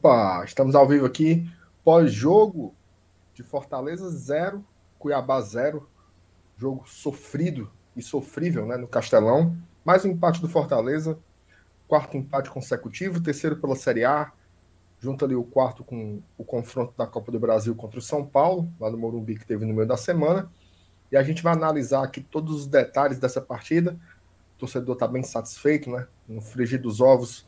Opa, estamos ao vivo aqui, pós-jogo de Fortaleza 0, Cuiabá 0. Jogo sofrido e sofrível né, no Castelão. Mais um empate do Fortaleza, quarto empate consecutivo, terceiro pela Série A. Junto ali o quarto com o confronto da Copa do Brasil contra o São Paulo, lá no Morumbi, que teve no meio da semana. E a gente vai analisar aqui todos os detalhes dessa partida. O torcedor está bem satisfeito, né? No frigir dos ovos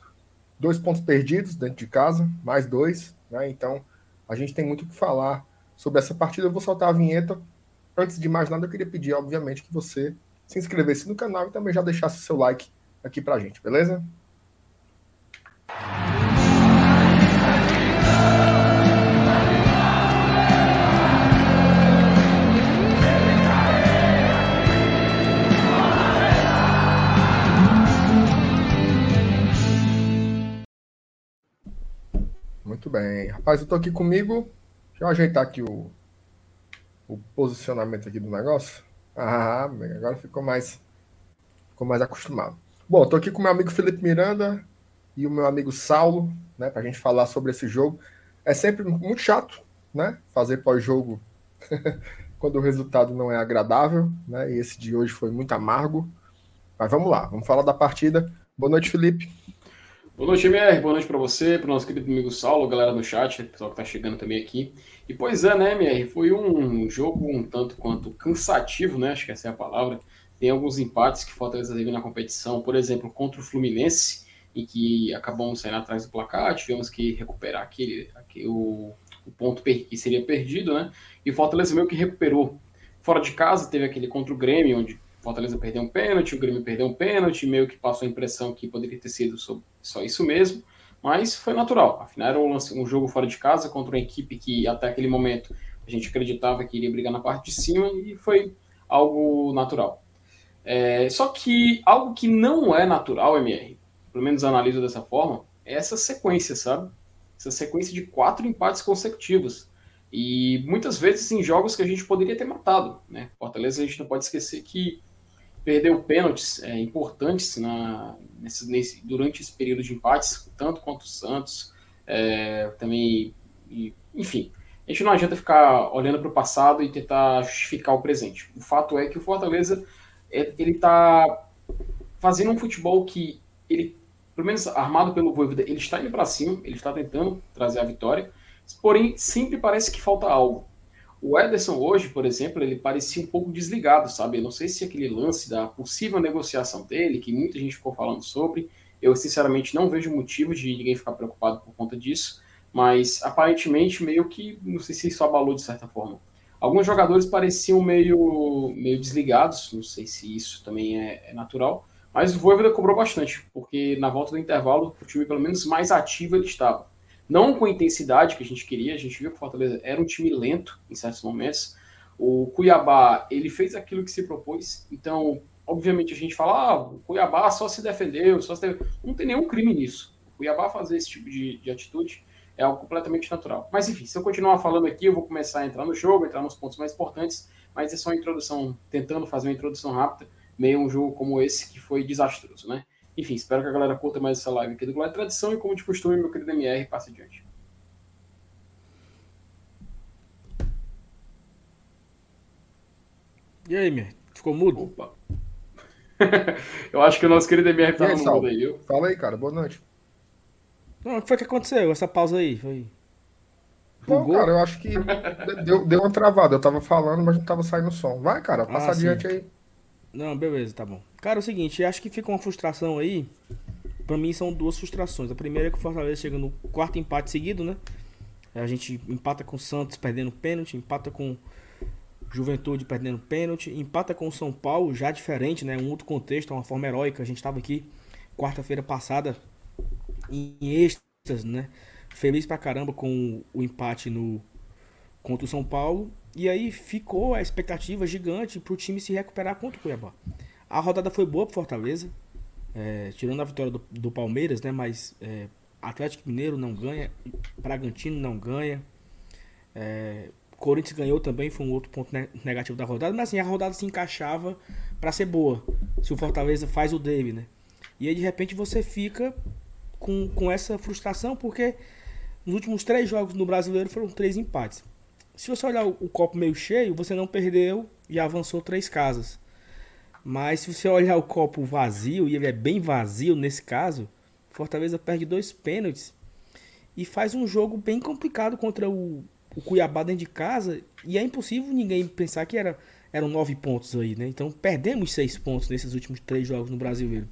dois pontos perdidos dentro de casa, mais dois, né? Então a gente tem muito o que falar sobre essa partida. Eu vou soltar a vinheta. Antes de mais nada, eu queria pedir, obviamente, que você se inscrevesse no canal e também já deixasse o seu like aqui pra gente, beleza? Muito bem. Rapaz, eu tô aqui comigo. Deixa eu ajeitar aqui o, o posicionamento aqui do negócio. Ah, agora ficou mais, ficou mais acostumado. Bom, tô aqui com meu amigo Felipe Miranda e o meu amigo Saulo, né, pra gente falar sobre esse jogo. É sempre muito chato, né, fazer pós-jogo quando o resultado não é agradável, né, e esse de hoje foi muito amargo. Mas vamos lá, vamos falar da partida. Boa noite, Felipe. Boa noite, MR. Boa noite para você, para o nosso querido amigo Saulo, galera do chat, pessoal que está chegando também aqui. E pois é, né, MR? Foi um jogo um tanto quanto cansativo, né? Acho que essa é a palavra. Tem alguns empates que Fortaleza teve na competição, por exemplo, contra o Fluminense, em que acabamos saindo atrás do placar, tivemos que recuperar aquele, aquele o, o ponto que seria perdido, né? E o Fortaleza meio que recuperou. Fora de casa, teve aquele contra o Grêmio, onde Fortaleza perdeu um pênalti, o Grêmio perdeu um pênalti, meio que passou a impressão que poderia ter sido só isso mesmo, mas foi natural. Afinal, era um, um jogo fora de casa contra uma equipe que até aquele momento a gente acreditava que iria brigar na parte de cima e foi algo natural. É, só que algo que não é natural, MR, pelo menos analiso dessa forma, é essa sequência, sabe? Essa sequência de quatro empates consecutivos. E muitas vezes em jogos que a gente poderia ter matado, né? Fortaleza a gente não pode esquecer que perdeu pênaltis é, importantes na, nesse, nesse, durante esse período de empates, tanto quanto o Santos, é, também, e, enfim. A gente não adianta ficar olhando para o passado e tentar justificar o presente. O fato é que o Fortaleza é, ele está fazendo um futebol que ele, pelo menos armado pelo Voivoda, ele está indo para cima, ele está tentando trazer a vitória, porém sempre parece que falta algo. O Ederson hoje, por exemplo, ele parecia um pouco desligado, sabe? Eu não sei se aquele lance da possível negociação dele, que muita gente ficou falando sobre, eu sinceramente não vejo motivo de ninguém ficar preocupado por conta disso, mas aparentemente meio que, não sei se isso abalou de certa forma. Alguns jogadores pareciam meio, meio desligados, não sei se isso também é, é natural, mas o Voivoda cobrou bastante, porque na volta do intervalo o time pelo menos mais ativo ele estava não com a intensidade que a gente queria. A gente viu que o Fortaleza era um time lento em certos momentos. O Cuiabá, ele fez aquilo que se propôs. Então, obviamente, a gente fala, ah, o Cuiabá só se defendeu, só se não tem nenhum crime nisso. O Cuiabá fazer esse tipo de, de atitude é algo completamente natural. Mas enfim, se eu continuar falando aqui, eu vou começar a entrar no jogo, entrar nos pontos mais importantes, mas é só uma introdução, tentando fazer uma introdução rápida, meio um jogo como esse que foi desastroso, né? Enfim, espero que a galera curta mais essa live aqui do Glória Tradição e, como de costume, meu querido MR, passe adiante. E aí, MR? Ficou mudo? Opa. eu acho que o nosso querido MR tá no mudo aí, viu? Fala aí, cara. Boa noite. Não, o que foi que aconteceu? Essa pausa aí? Foi... Não, cara, eu acho que deu, deu uma travada. Eu tava falando, mas não tava saindo som. Vai, cara, passa ah, adiante sim. aí. Não, beleza, tá bom. Cara, é o seguinte, acho que fica uma frustração aí. Pra mim são duas frustrações. A primeira é que o Fortaleza chega no quarto empate seguido, né? A gente empata com o Santos perdendo pênalti, empata com Juventude perdendo pênalti, empata com o São Paulo, já diferente, né? Um outro contexto, uma forma heróica. A gente estava aqui quarta-feira passada em êxtase, né? Feliz pra caramba com o empate no contra o São Paulo. E aí ficou a expectativa gigante para o time se recuperar contra o Cuiabá. A rodada foi boa para Fortaleza, é, tirando a vitória do, do Palmeiras, né? Mas é, Atlético Mineiro não ganha, Bragantino não ganha, é, Corinthians ganhou também, foi um outro ponto negativo da rodada. Mas assim, a rodada se encaixava para ser boa, se o Fortaleza faz o dele, né? E aí de repente você fica com, com essa frustração porque nos últimos três jogos no brasileiro foram três empates. Se você olhar o, o copo meio cheio, você não perdeu e avançou três casas. Mas se você olhar o copo vazio, e ele é bem vazio nesse caso, Fortaleza perde dois pênaltis e faz um jogo bem complicado contra o, o Cuiabá dentro de casa. E é impossível ninguém pensar que era, eram nove pontos aí, né? Então perdemos seis pontos nesses últimos três jogos no Brasileiro.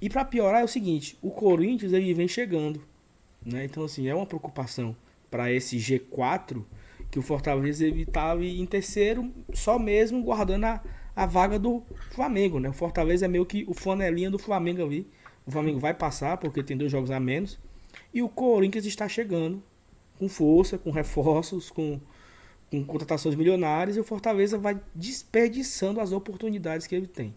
E para piorar é o seguinte, o Corinthians ele vem chegando, né? Então assim, é uma preocupação para esse G4 que o Fortaleza ele estava em terceiro, só mesmo guardando a, a vaga do Flamengo, né? O Fortaleza é meio que o flanelinha do Flamengo ali. O Flamengo vai passar porque tem dois jogos a menos. E o Corinthians está chegando com força, com reforços, com, com contratações milionárias. E o Fortaleza vai desperdiçando as oportunidades que ele tem.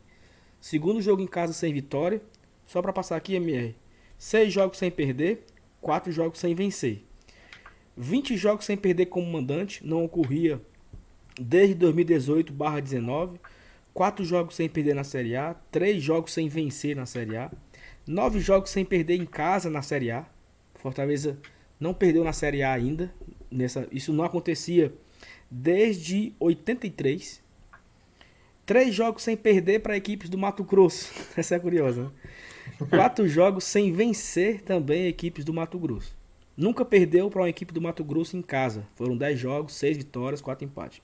Segundo jogo em casa sem vitória. Só para passar aqui, MR. Seis jogos sem perder, quatro jogos sem vencer. 20 jogos sem perder como mandante, não ocorria desde 2018/19. 4 jogos sem perder na Série A, 3 jogos sem vencer na Série A, 9 jogos sem perder em casa na Série A. Fortaleza não perdeu na Série A ainda. Nessa, isso não acontecia desde 83. Três jogos sem perder para equipes do Mato Grosso. Essa é curiosa. Né? Quatro jogos sem vencer também equipes do Mato Grosso. Nunca perdeu para uma equipe do Mato Grosso em casa. Foram 10 jogos, 6 vitórias, 4 empates.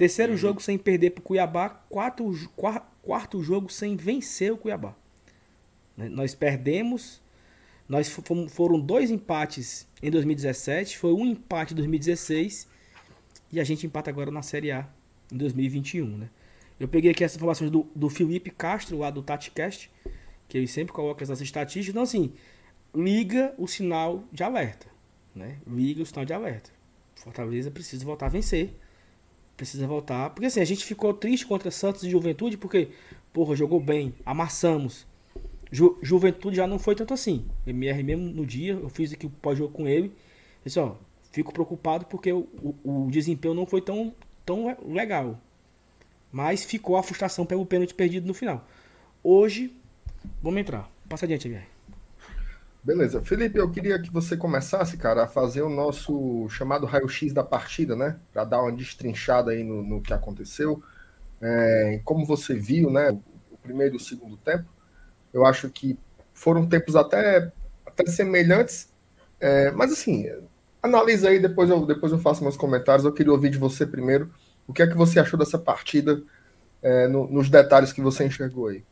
Terceiro uhum. jogo sem perder para o Cuiabá, quarto, quarto, quarto jogo sem vencer o Cuiabá. Né, nós perdemos, nós fomos, foram dois empates em 2017, foi um empate em 2016 e a gente empata agora na Série A em 2021. Né? Eu peguei aqui essas informações do, do Felipe Castro, lá do TatiCast, que ele sempre coloca essas estatísticas. Então, assim, liga o sinal de alerta. Né? Liga o sinal de alerta. Fortaleza precisa voltar a vencer. Precisa voltar. Porque assim, a gente ficou triste contra Santos e Juventude, porque, porra, jogou bem, amassamos. Ju Juventude já não foi tanto assim. MR mesmo no dia, eu fiz aqui o pós-jogo com ele. Disse, ó, fico preocupado porque o, o, o, desempenho não foi tão, tão legal. Mas ficou a frustração pelo pênalti perdido no final. Hoje, vamos entrar. Passa adiante, MR. Beleza. Felipe, eu queria que você começasse, cara, a fazer o nosso chamado raio-x da partida, né? Para dar uma destrinchada aí no, no que aconteceu. É, como você viu, né? O primeiro e o segundo tempo. Eu acho que foram tempos até, até semelhantes. É, mas assim, analisa aí, depois eu, depois eu faço meus comentários. Eu queria ouvir de você primeiro. O que é que você achou dessa partida é, no, nos detalhes que você enxergou aí?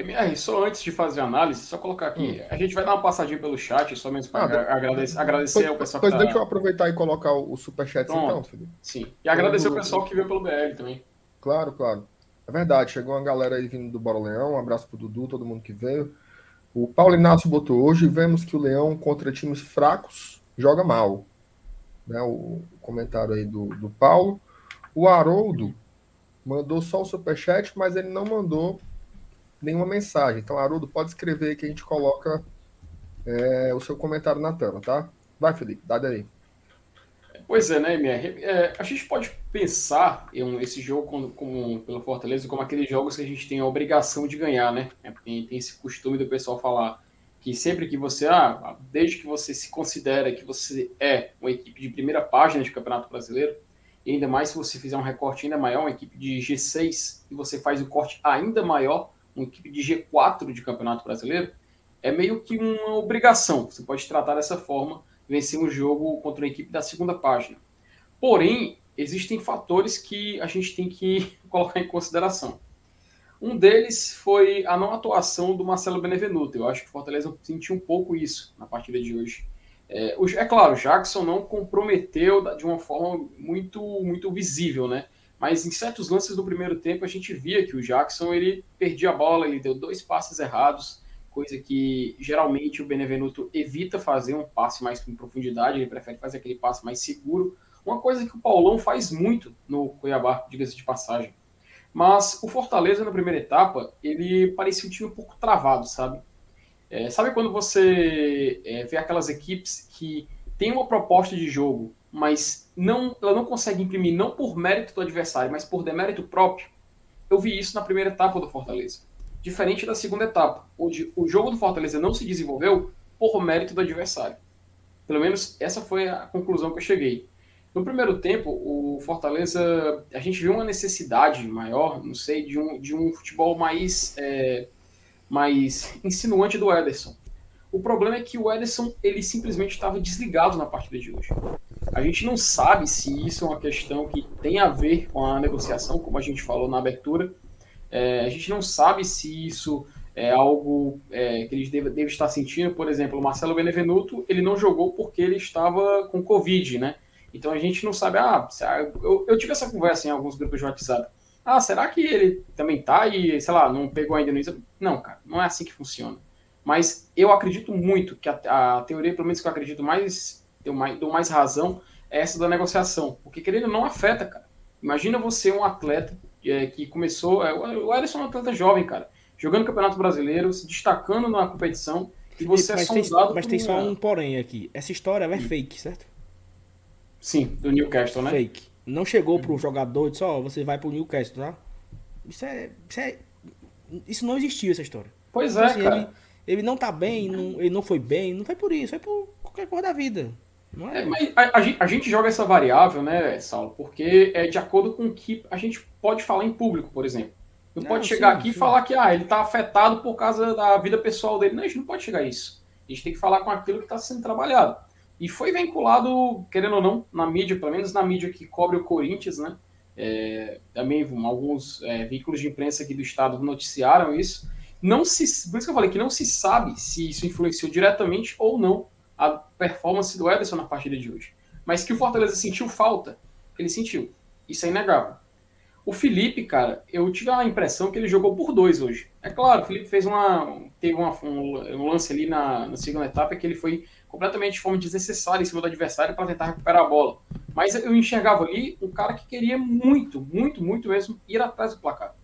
MR, só antes de fazer a análise, só colocar aqui. Hum. A gente vai dar uma passadinha pelo chat, só mesmo para ah, agradecer, agradecer ao pessoal pois que tá... deixa eu aproveitar e colocar o, o superchat então, Felipe. Sim. E agradecer o pessoal que veio pelo BL também. Claro, claro. É verdade, chegou uma galera aí vindo do Bora Leão. Um abraço pro Dudu, todo mundo que veio. O Paulo Inácio botou hoje, vemos que o Leão contra times fracos joga mal. Né, o comentário aí do, do Paulo. O Haroldo mandou só o superchat, mas ele não mandou nenhuma mensagem. Então, Haroldo, pode escrever que a gente coloca é, o seu comentário na tela, tá? Vai, Felipe, dá daí. Pois é, né, MR? É, a gente pode pensar em esse jogo como, como, pelo Fortaleza como aqueles jogos que a gente tem a obrigação de ganhar, né? É, tem, tem esse costume do pessoal falar que sempre que você, ah, desde que você se considera que você é uma equipe de primeira página de Campeonato Brasileiro, e ainda mais se você fizer um recorte ainda maior, uma equipe de G6, e você faz o corte ainda maior, uma equipe de G4 de Campeonato Brasileiro, é meio que uma obrigação. Você pode tratar dessa forma, vencer um jogo contra uma equipe da segunda página. Porém, existem fatores que a gente tem que colocar em consideração. Um deles foi a não atuação do Marcelo Benevenuto. Eu acho que o Fortaleza sentiu um pouco isso na partida de hoje. É, é claro, Jackson não comprometeu de uma forma muito, muito visível, né? Mas em certos lances do primeiro tempo a gente via que o Jackson ele perdia a bola, ele deu dois passes errados, coisa que geralmente o Benevenuto evita fazer um passe mais em profundidade, ele prefere fazer aquele passe mais seguro. Uma coisa que o Paulão faz muito no Cuiabá, diga-se de passagem. Mas o Fortaleza na primeira etapa, ele parecia um time um pouco travado, sabe? É, sabe quando você é, vê aquelas equipes que têm uma proposta de jogo mas não, ela não consegue imprimir não por mérito do adversário, mas por demérito próprio. Eu vi isso na primeira etapa do Fortaleza. Diferente da segunda etapa, onde o jogo do Fortaleza não se desenvolveu por mérito do adversário. Pelo menos essa foi a conclusão que eu cheguei. No primeiro tempo, o Fortaleza, a gente viu uma necessidade maior, não sei, de um, de um futebol mais, é, mais insinuante do Ederson. O problema é que o Ederson, ele simplesmente estava desligado na partida de hoje. A gente não sabe se isso é uma questão que tem a ver com a negociação, como a gente falou na abertura. É, a gente não sabe se isso é algo é, que eles devem deve estar sentindo. Por exemplo, o Marcelo Benevenuto, ele não jogou porque ele estava com Covid, né? Então a gente não sabe. Ah, eu, eu tive essa conversa em alguns grupos de WhatsApp. Ah, será que ele também tá e, sei lá, não pegou ainda no? Não, cara, não é assim que funciona. Mas eu acredito muito que a, a teoria, pelo menos que eu acredito mais, deu mais, deu mais razão, é essa da negociação. Porque querendo não afeta, cara. Imagina você um atleta é, que começou. É, o Ederson é um atleta jovem, cara. Jogando Campeonato Brasileiro, se destacando na competição. E você mas é sondado. Tem, mas tem só um porém aqui. Essa história é fake, certo? Sim, do Newcastle, né? Fake. Não chegou pro jogador e disse, ó, oh, você vai pro Newcastle, tá? Isso é, isso é. Isso não existiu, essa história. Pois então, é, assim, cara. Ele, ele não tá bem, não, ele não foi bem, não foi por isso, foi por qualquer coisa da vida. É? é mas a, a, gente joga essa variável, né, Saulo, porque é de acordo com o que a gente pode falar em público, por exemplo. Não, não pode chegar sim, aqui sim. e falar que ah, ele tá afetado por causa da vida pessoal dele. Não, a gente não pode chegar a isso. A gente tem que falar com aquilo que está sendo trabalhado. E foi vinculado, querendo ou não, na mídia, pelo menos na mídia que cobre o Corinthians, né? É, também alguns é, veículos de imprensa aqui do estado noticiaram isso. Não se, por isso que eu falei que não se sabe se isso influenciou diretamente ou não a performance do Ederson na partida de hoje. Mas que o Fortaleza sentiu falta, ele sentiu. Isso é inegável. O Felipe, cara, eu tive a impressão que ele jogou por dois hoje. É claro, o Felipe fez uma. teve uma, um, lance ali na, na segunda etapa que ele foi completamente de forma desnecessária em cima do adversário para tentar recuperar a bola. Mas eu enxergava ali um cara que queria muito, muito, muito mesmo ir atrás do placar.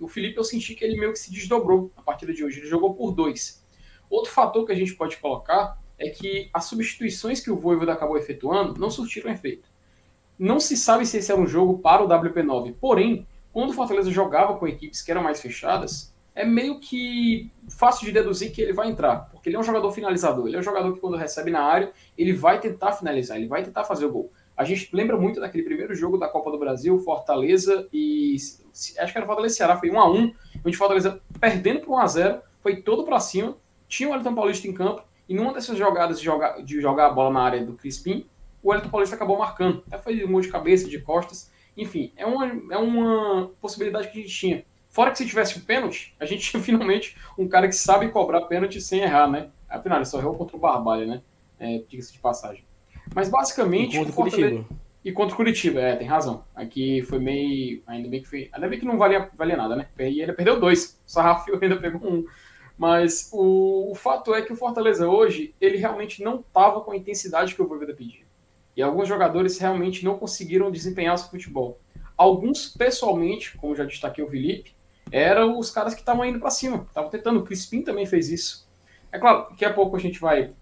O Felipe eu senti que ele meio que se desdobrou na partida de hoje. Ele jogou por dois. Outro fator que a gente pode colocar é que as substituições que o Voivoda acabou efetuando não surtiram efeito. Não se sabe se esse era um jogo para o WP9. Porém, quando o Fortaleza jogava com equipes que eram mais fechadas, é meio que fácil de deduzir que ele vai entrar, porque ele é um jogador finalizador, ele é um jogador que quando recebe na área, ele vai tentar finalizar, ele vai tentar fazer o gol. A gente lembra muito daquele primeiro jogo da Copa do Brasil, Fortaleza e acho que era Fortaleza e Ceará, foi 1 a 1, onde Fortaleza perdendo por 1 a 0, foi todo para cima, tinha o Elton Paulista em campo e numa dessas jogadas de jogar, de jogar a bola na área do Crispim, o Elton Paulista acabou marcando. Até foi um monte de cabeça, de costas. Enfim, é uma, é uma possibilidade que a gente tinha. Fora que se tivesse um pênalti, a gente tinha finalmente um cara que sabe cobrar pênalti sem errar, né? Afinal, ele só errou contra o Barbalha, né? É, Diga-se de passagem. Mas basicamente. E contra o Curitiba. E contra o Curitiba, é, tem razão. Aqui foi meio. Ainda bem que foi. Ainda bem que não valia, valia nada, né? E ele perdeu dois. O Sarrafio ainda pegou um. Mas o, o fato é que o Fortaleza hoje, ele realmente não estava com a intensidade que o Voivoda pedia. E alguns jogadores realmente não conseguiram desempenhar seu futebol. Alguns, pessoalmente, como já destaquei o Felipe, eram os caras que estavam indo para cima, estavam tentando. O Crispim também fez isso. É claro, daqui a pouco a gente vai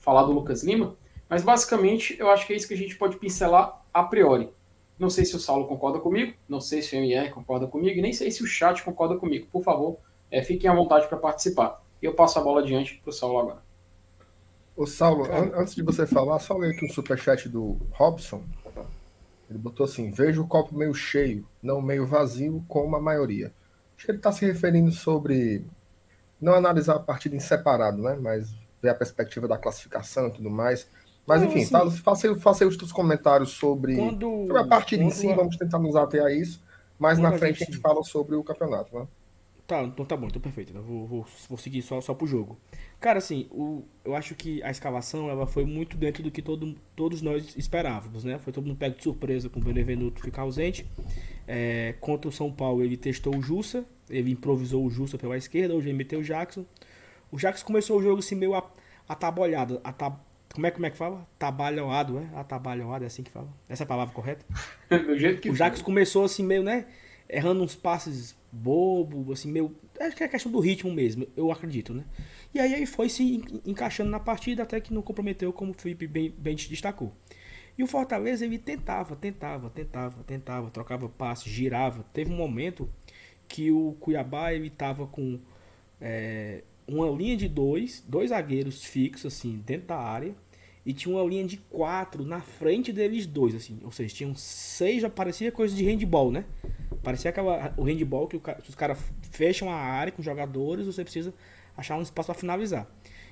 falar do Lucas Lima, mas basicamente eu acho que é isso que a gente pode pincelar a priori. Não sei se o Saulo concorda comigo, não sei se o MR concorda comigo, nem sei se o chat concorda comigo. Por favor, é, fiquem à vontade para participar. E eu passo a bola adiante para o Saulo agora. Ô Saulo, an antes de você falar, só ler aqui um superchat do Robson. Ele botou assim: veja o copo meio cheio, não meio vazio, como a maioria. Acho que ele está se referindo sobre não analisar a partida em separado, né? Mas ver a perspectiva da classificação e tudo mais. Mas enfim, fala, faça, faça aí os seus comentários sobre, quando, sobre a partida em si, a... vamos tentar nos ater a isso. Mas na frente a gente... a gente fala sobre o campeonato, né? Tá, então tá bom, então perfeito. Eu vou, vou, vou seguir só, só pro jogo. Cara, assim, o, eu acho que a escalação ela foi muito dentro do que todo, todos nós esperávamos, né? Foi todo mundo pego de surpresa com o Benevenuto ficar ausente. É, contra o São Paulo, ele testou o Jussa, ele improvisou o Jussa pela esquerda, hoje ele meteu o Jackson. O Jackson começou o jogo assim meio atabalhado. Atab... Como, é, como é que fala? Tabalhoado, é? Atabalhoado, é assim que fala? Essa é a palavra correta? Do jeito que o Jackson começou assim meio, né? Errando uns passes bobo, assim, meio. Acho que é questão do ritmo mesmo, eu acredito, né? E aí ele foi se encaixando na partida até que não comprometeu, como o Felipe bem, bem destacou. E o Fortaleza, ele tentava, tentava, tentava, tentava, trocava passes, girava. Teve um momento que o Cuiabá, ele tava com é, uma linha de dois, dois zagueiros fixos, assim, dentro da área. E tinha uma linha de quatro na frente deles dois, assim. Ou seja, tinham seis, já parecia coisa de handball, né? Parecia aquela, o handball que, o, que os caras fecham a área com jogadores, você precisa achar um espaço para finalizar.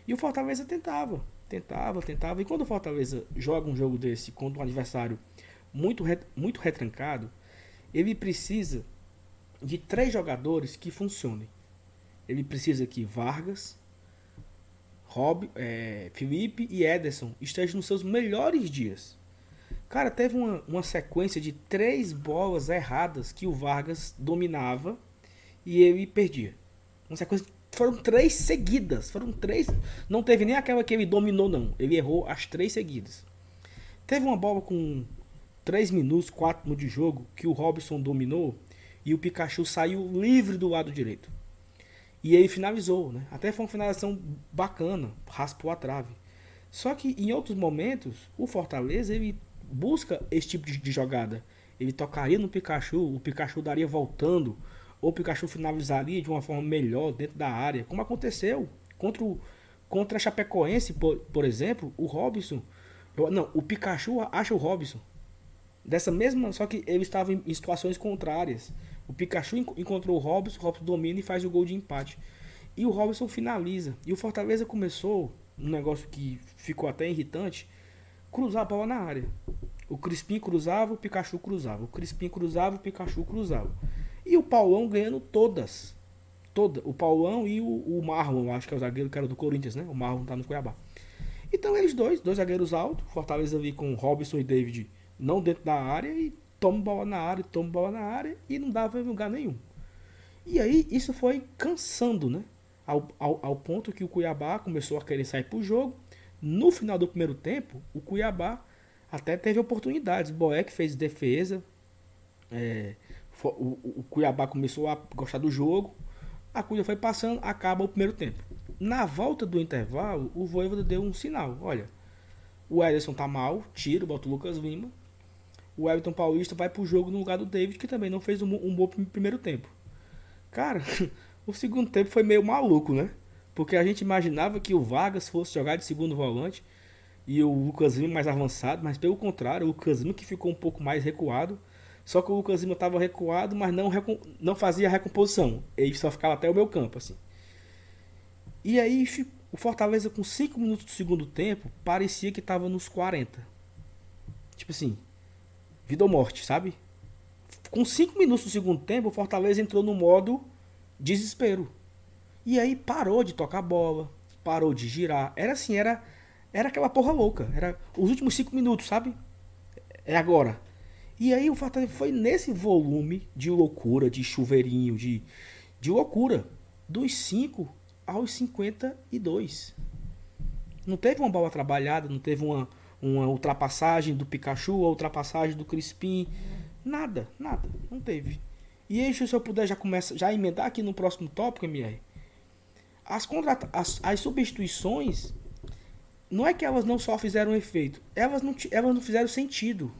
E o Fortaleza tentava, tentava, tentava. E quando o Fortaleza joga um jogo desse contra um adversário muito, muito retrancado, ele precisa de três jogadores que funcionem. Ele precisa que Vargas, Rob, é, Felipe e Ederson estejam nos seus melhores dias. Cara, teve uma, uma sequência de três bolas erradas que o Vargas dominava e ele perdia. Uma sequência. Foram três seguidas. Foram três. Não teve nem aquela que ele dominou, não. Ele errou as três seguidas. Teve uma bola com 3 minutos, 4 minutos de jogo que o Robson dominou e o Pikachu saiu livre do lado direito. E ele finalizou, né? Até foi uma finalização bacana, raspou a trave. Só que em outros momentos, o Fortaleza ele busca esse tipo de, de jogada. Ele tocaria no Pikachu, o Pikachu daria voltando, ou o Pikachu finalizaria de uma forma melhor dentro da área, como aconteceu contra o, contra a Chapecoense, por, por exemplo, o Robson. Eu, não, o Pikachu acha o Robson. Dessa mesma, só que ele estava em, em situações contrárias. O Pikachu encontrou o Robson, o Robson domina e faz o gol de empate. E o Robson finaliza. E o Fortaleza começou, um negócio que ficou até irritante, cruzar a bola na área. O Crispim cruzava, o Pikachu cruzava. O Crispim cruzava, o Pikachu cruzava. E o Paulão ganhando todas. Toda. O Paulão e o, o Marlon, acho que é o zagueiro que era do Corinthians, né? O Marlon tá no Cuiabá. Então eles dois, dois zagueiros altos, Fortaleza ali com Robson e David não dentro da área e toma bola na área, toma bola na área e não dava em lugar nenhum. E aí isso foi cansando, né? Ao, ao, ao ponto que o Cuiabá começou a querer sair pro jogo no final do primeiro tempo, o Cuiabá até teve oportunidades. Boeck fez defesa. É, o, o, Cuiabá começou a gostar do jogo. A coisa foi passando, acaba o primeiro tempo. Na volta do intervalo, o Voivoda deu um sinal. Olha, o Ederson tá mal, tira, bota o Lucas Lima. O Everton Paulista vai pro jogo no lugar do David, que também não fez um, um bom primeiro tempo. Cara, o segundo tempo foi meio maluco, né? Porque a gente imaginava que o Vargas fosse jogar de segundo volante e o Lucas Lima mais avançado, mas pelo contrário, o Lucas Lima que ficou um pouco mais recuado. Só que o Lucas Lima estava recuado, mas não, não fazia recomposição. Ele só ficava até o meu campo, assim. E aí o Fortaleza com 5 minutos do segundo tempo parecia que estava nos 40. Tipo assim, vida ou morte, sabe? Com 5 minutos do segundo tempo, o Fortaleza entrou no modo desespero. E aí parou de tocar bola, parou de girar. Era assim, era era aquela porra louca. Era os últimos cinco minutos, sabe? É agora. E aí o Fortaleza foi nesse volume de loucura, de chuveirinho, de, de loucura. Dos 5 aos 52. Não teve uma bola trabalhada, não teve uma, uma ultrapassagem do Pikachu, a ultrapassagem do Crispim. Nada, nada. Não teve. E aí, se eu puder já começa, já emendar aqui no próximo tópico, MR. As, contrata as, as substituições, não é que elas não só fizeram efeito, elas não, elas não fizeram sentido.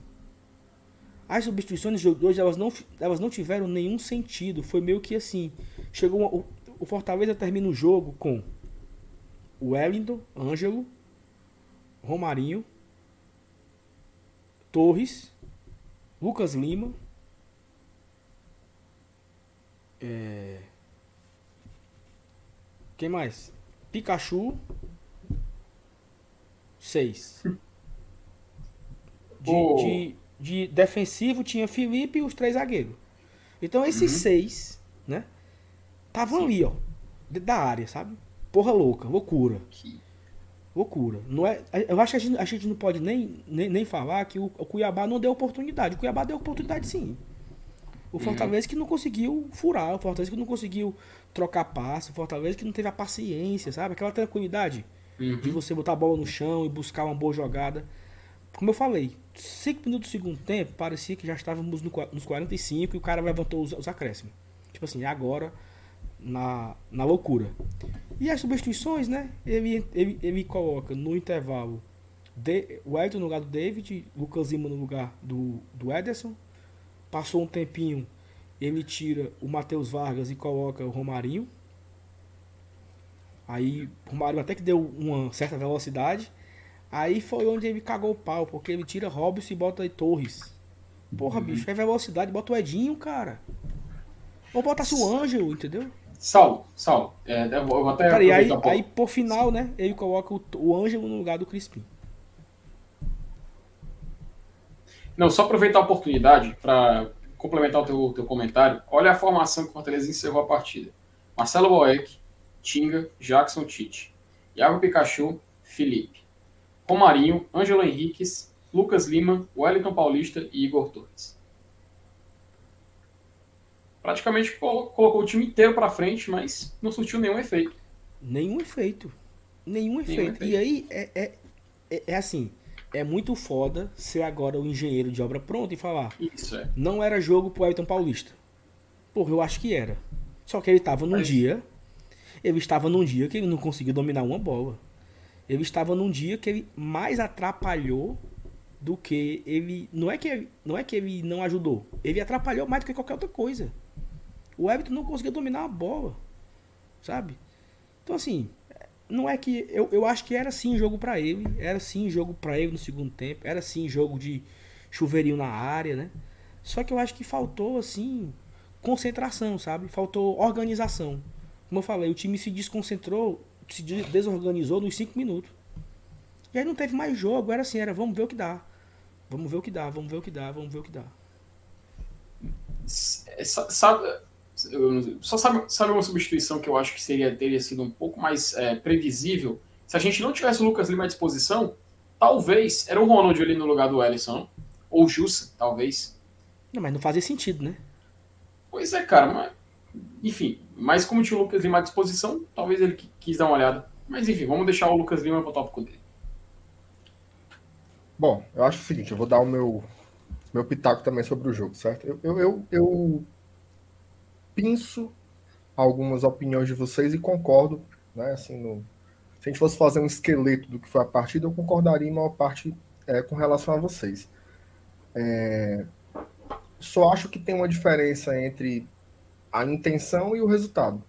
As substituições de hoje, elas não, elas não tiveram nenhum sentido. Foi meio que assim. Chegou uma, o, o Fortaleza termina o jogo com o Wellington, Ângelo, Romarinho, Torres, Lucas Lima, é... Quem mais? Pikachu. 6. De, oh. de, de, defensivo tinha Felipe e os três zagueiros. Então esses uhum. seis, né? Estavam ali, ó. Da área, sabe? Porra louca, loucura. Loucura. Não é, eu acho que a gente, a gente não pode nem, nem, nem falar que o, o Cuiabá não deu oportunidade. O Cuiabá deu oportunidade sim. O uhum. Fortaleza uhum. que não conseguiu furar, o Fortaleza que não conseguiu trocar passo, o Fortaleza que não teve a paciência, sabe? Aquela tranquilidade uhum. de você botar a bola no chão e buscar uma boa jogada. Como eu falei, 5 minutos do segundo tempo, parecia que já estávamos no, nos 45 e o cara levantou os, os acréscimos. Tipo assim, agora na, na loucura. E as substituições, né? Ele, ele, ele coloca no intervalo de, o Elton no lugar do David, Lucas Lima no lugar do, do Ederson, Passou um tempinho, ele tira o Matheus Vargas e coloca o Romarinho. Aí o Romarinho até que deu uma certa velocidade, Aí foi onde ele cagou o pau, porque ele tira Robson e bota aí Torres. Porra, bicho, é velocidade, bota o Edinho, cara. Ou botasse o Ângelo, entendeu? Saulo, Saulo, é, eu vou até. Cara, e aí, um aí, por final, né, ele coloca o, o Ângelo no lugar do Crispim. Não, só aproveitar a oportunidade para complementar o teu, teu comentário. Olha a formação que o Fortaleza encerrou a partida. Marcelo Boeck, Tinga, Jackson Tite, Iago Pikachu, Felipe, Romarinho, Ângelo Henriquez, Lucas Lima, Wellington Paulista e Igor Torres. Praticamente colocou o time inteiro para frente, mas não surtiu nenhum efeito. Nenhum efeito. Nenhum efeito. Nenhum efeito. E aí é, é, é, é, assim, é muito foda ser agora o engenheiro de obra pronta e falar. Isso é. Não era jogo pro Wellington Paulista. Porra, eu acho que era. Só que ele estava num dia. Ele estava num dia que ele não conseguiu dominar uma bola. Ele estava num dia que ele mais atrapalhou do que ele. Não é que ele, não é que ele não ajudou. Ele atrapalhou mais do que qualquer outra coisa. O Everton não conseguia dominar a bola. Sabe? Então assim, não é que eu, eu acho que era sim jogo para ele, era sim jogo para ele no segundo tempo, era sim jogo de chuveirinho na área, né? Só que eu acho que faltou assim concentração, sabe? Faltou organização. Como eu falei, o time se desconcentrou, se desorganizou nos 5 minutos. E aí não teve mais jogo, era assim, era vamos ver o que dá. Vamos ver o que dá, vamos ver o que dá, vamos ver o que dá. Sabe, só sabe, sabe uma substituição que eu acho que seria teria sido um pouco mais é, previsível? Se a gente não tivesse o Lucas Lima à disposição, talvez era o Ronald ali no lugar do Ellison. Ou o Jussa, talvez. Não, mas não fazia sentido, né? Pois é, cara, mas. Enfim, mas como tinha o Lucas Lima à disposição, talvez ele quis dar uma olhada. Mas enfim, vamos deixar o Lucas Lima para o tópico dele. Bom, eu acho o seguinte, eu vou dar o meu, meu pitaco também sobre o jogo, certo? Eu, eu, eu, eu pinço algumas opiniões de vocês e concordo, né? Assim, no, se a gente fosse fazer um esqueleto do que foi a partida, eu concordaria em maior parte é, com relação a vocês. É, só acho que tem uma diferença entre a intenção e o resultado,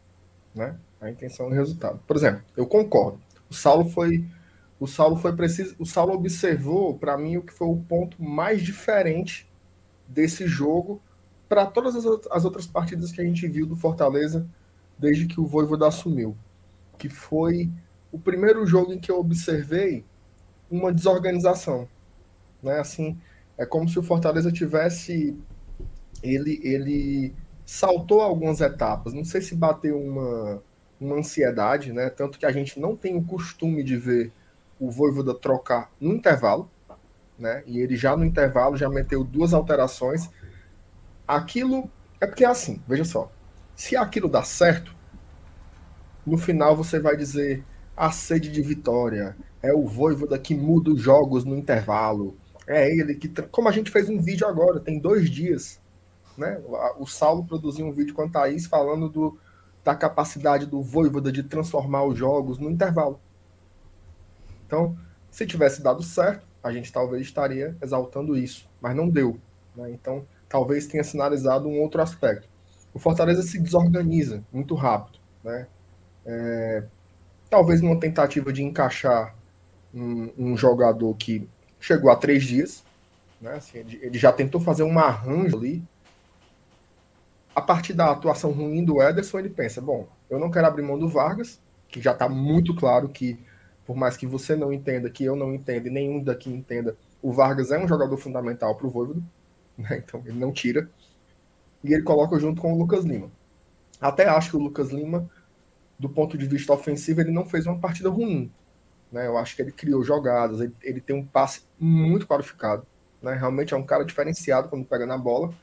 né? A intenção e o resultado. Por exemplo, eu concordo. O Saulo foi o Saulo foi preciso, o Saulo observou para mim o que foi o ponto mais diferente desse jogo para todas as, as, outras partidas que a gente viu do Fortaleza desde que o Voivoda assumiu, que foi o primeiro jogo em que eu observei uma desorganização, né? Assim, é como se o Fortaleza tivesse ele ele saltou algumas etapas. Não sei se bateu uma uma ansiedade, né? Tanto que a gente não tem o costume de ver o Voivoda trocar no intervalo, né? E ele já no intervalo já meteu duas alterações. Aquilo é porque é assim, veja só. Se aquilo dá certo, no final você vai dizer a sede de vitória, é o Voivoda que muda os jogos no intervalo, é ele que. Como a gente fez um vídeo agora, tem dois dias, né? O Saulo produziu um vídeo com a Thaís falando do, da capacidade do Voivoda de transformar os jogos no intervalo. Então, se tivesse dado certo, a gente talvez estaria exaltando isso, mas não deu. Né? Então, talvez tenha sinalizado um outro aspecto. O Fortaleza se desorganiza muito rápido. Né? É, talvez numa tentativa de encaixar um, um, jogador que chegou há três dias, né? Assim, ele, ele, já tentou fazer um arranjo ali. A partir da atuação ruim do Ederson, ele pensa: bom, eu não quero abrir mão do Vargas, que já está muito claro que por mais que você não entenda, que eu não entenda e nenhum daqui entenda, o Vargas é um jogador fundamental para o Voivodo, né? então ele não tira. E ele coloca junto com o Lucas Lima. Até acho que o Lucas Lima, do ponto de vista ofensivo, ele não fez uma partida ruim. Né? Eu acho que ele criou jogadas, ele, ele tem um passe muito qualificado. Né? Realmente é um cara diferenciado quando pega na bola.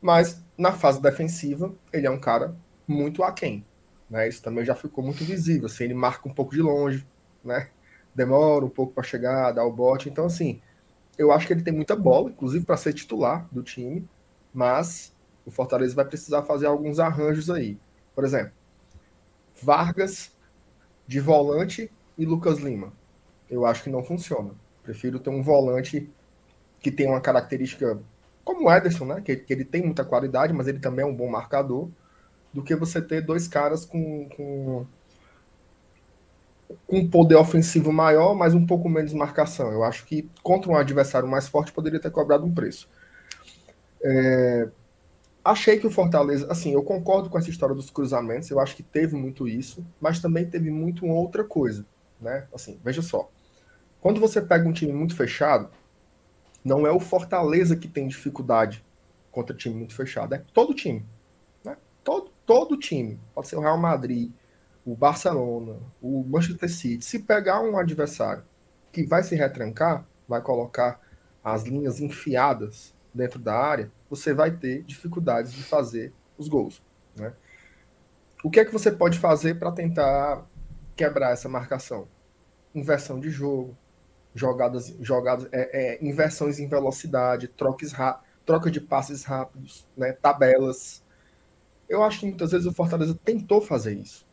Mas na fase defensiva, ele é um cara muito aquém. Né? Isso também já ficou muito visível. Assim, ele marca um pouco de longe, né? demora um pouco para chegar, dar o bote. Então, assim, eu acho que ele tem muita bola, inclusive para ser titular do time, mas o Fortaleza vai precisar fazer alguns arranjos aí. Por exemplo, Vargas de volante e Lucas Lima. Eu acho que não funciona. Prefiro ter um volante que tem uma característica como o Ederson, né? Que, que ele tem muita qualidade, mas ele também é um bom marcador do que você ter dois caras com, com com um poder ofensivo maior, mas um pouco menos marcação. Eu acho que contra um adversário mais forte poderia ter cobrado um preço. É, achei que o Fortaleza, assim, eu concordo com essa história dos cruzamentos, eu acho que teve muito isso, mas também teve muito uma outra coisa, né? Assim, veja só. Quando você pega um time muito fechado, não é o Fortaleza que tem dificuldade contra time muito fechado, é todo time. Né? Todo, todo time. Pode ser o Real Madrid, o Barcelona, o Manchester City, se pegar um adversário que vai se retrancar, vai colocar as linhas enfiadas dentro da área, você vai ter dificuldades de fazer os gols. Né? O que é que você pode fazer para tentar quebrar essa marcação? Inversão de jogo, jogadas, jogadas, é, é, inversões em velocidade, troques troca de passes rápidos, né, tabelas. Eu acho que muitas vezes o Fortaleza tentou fazer isso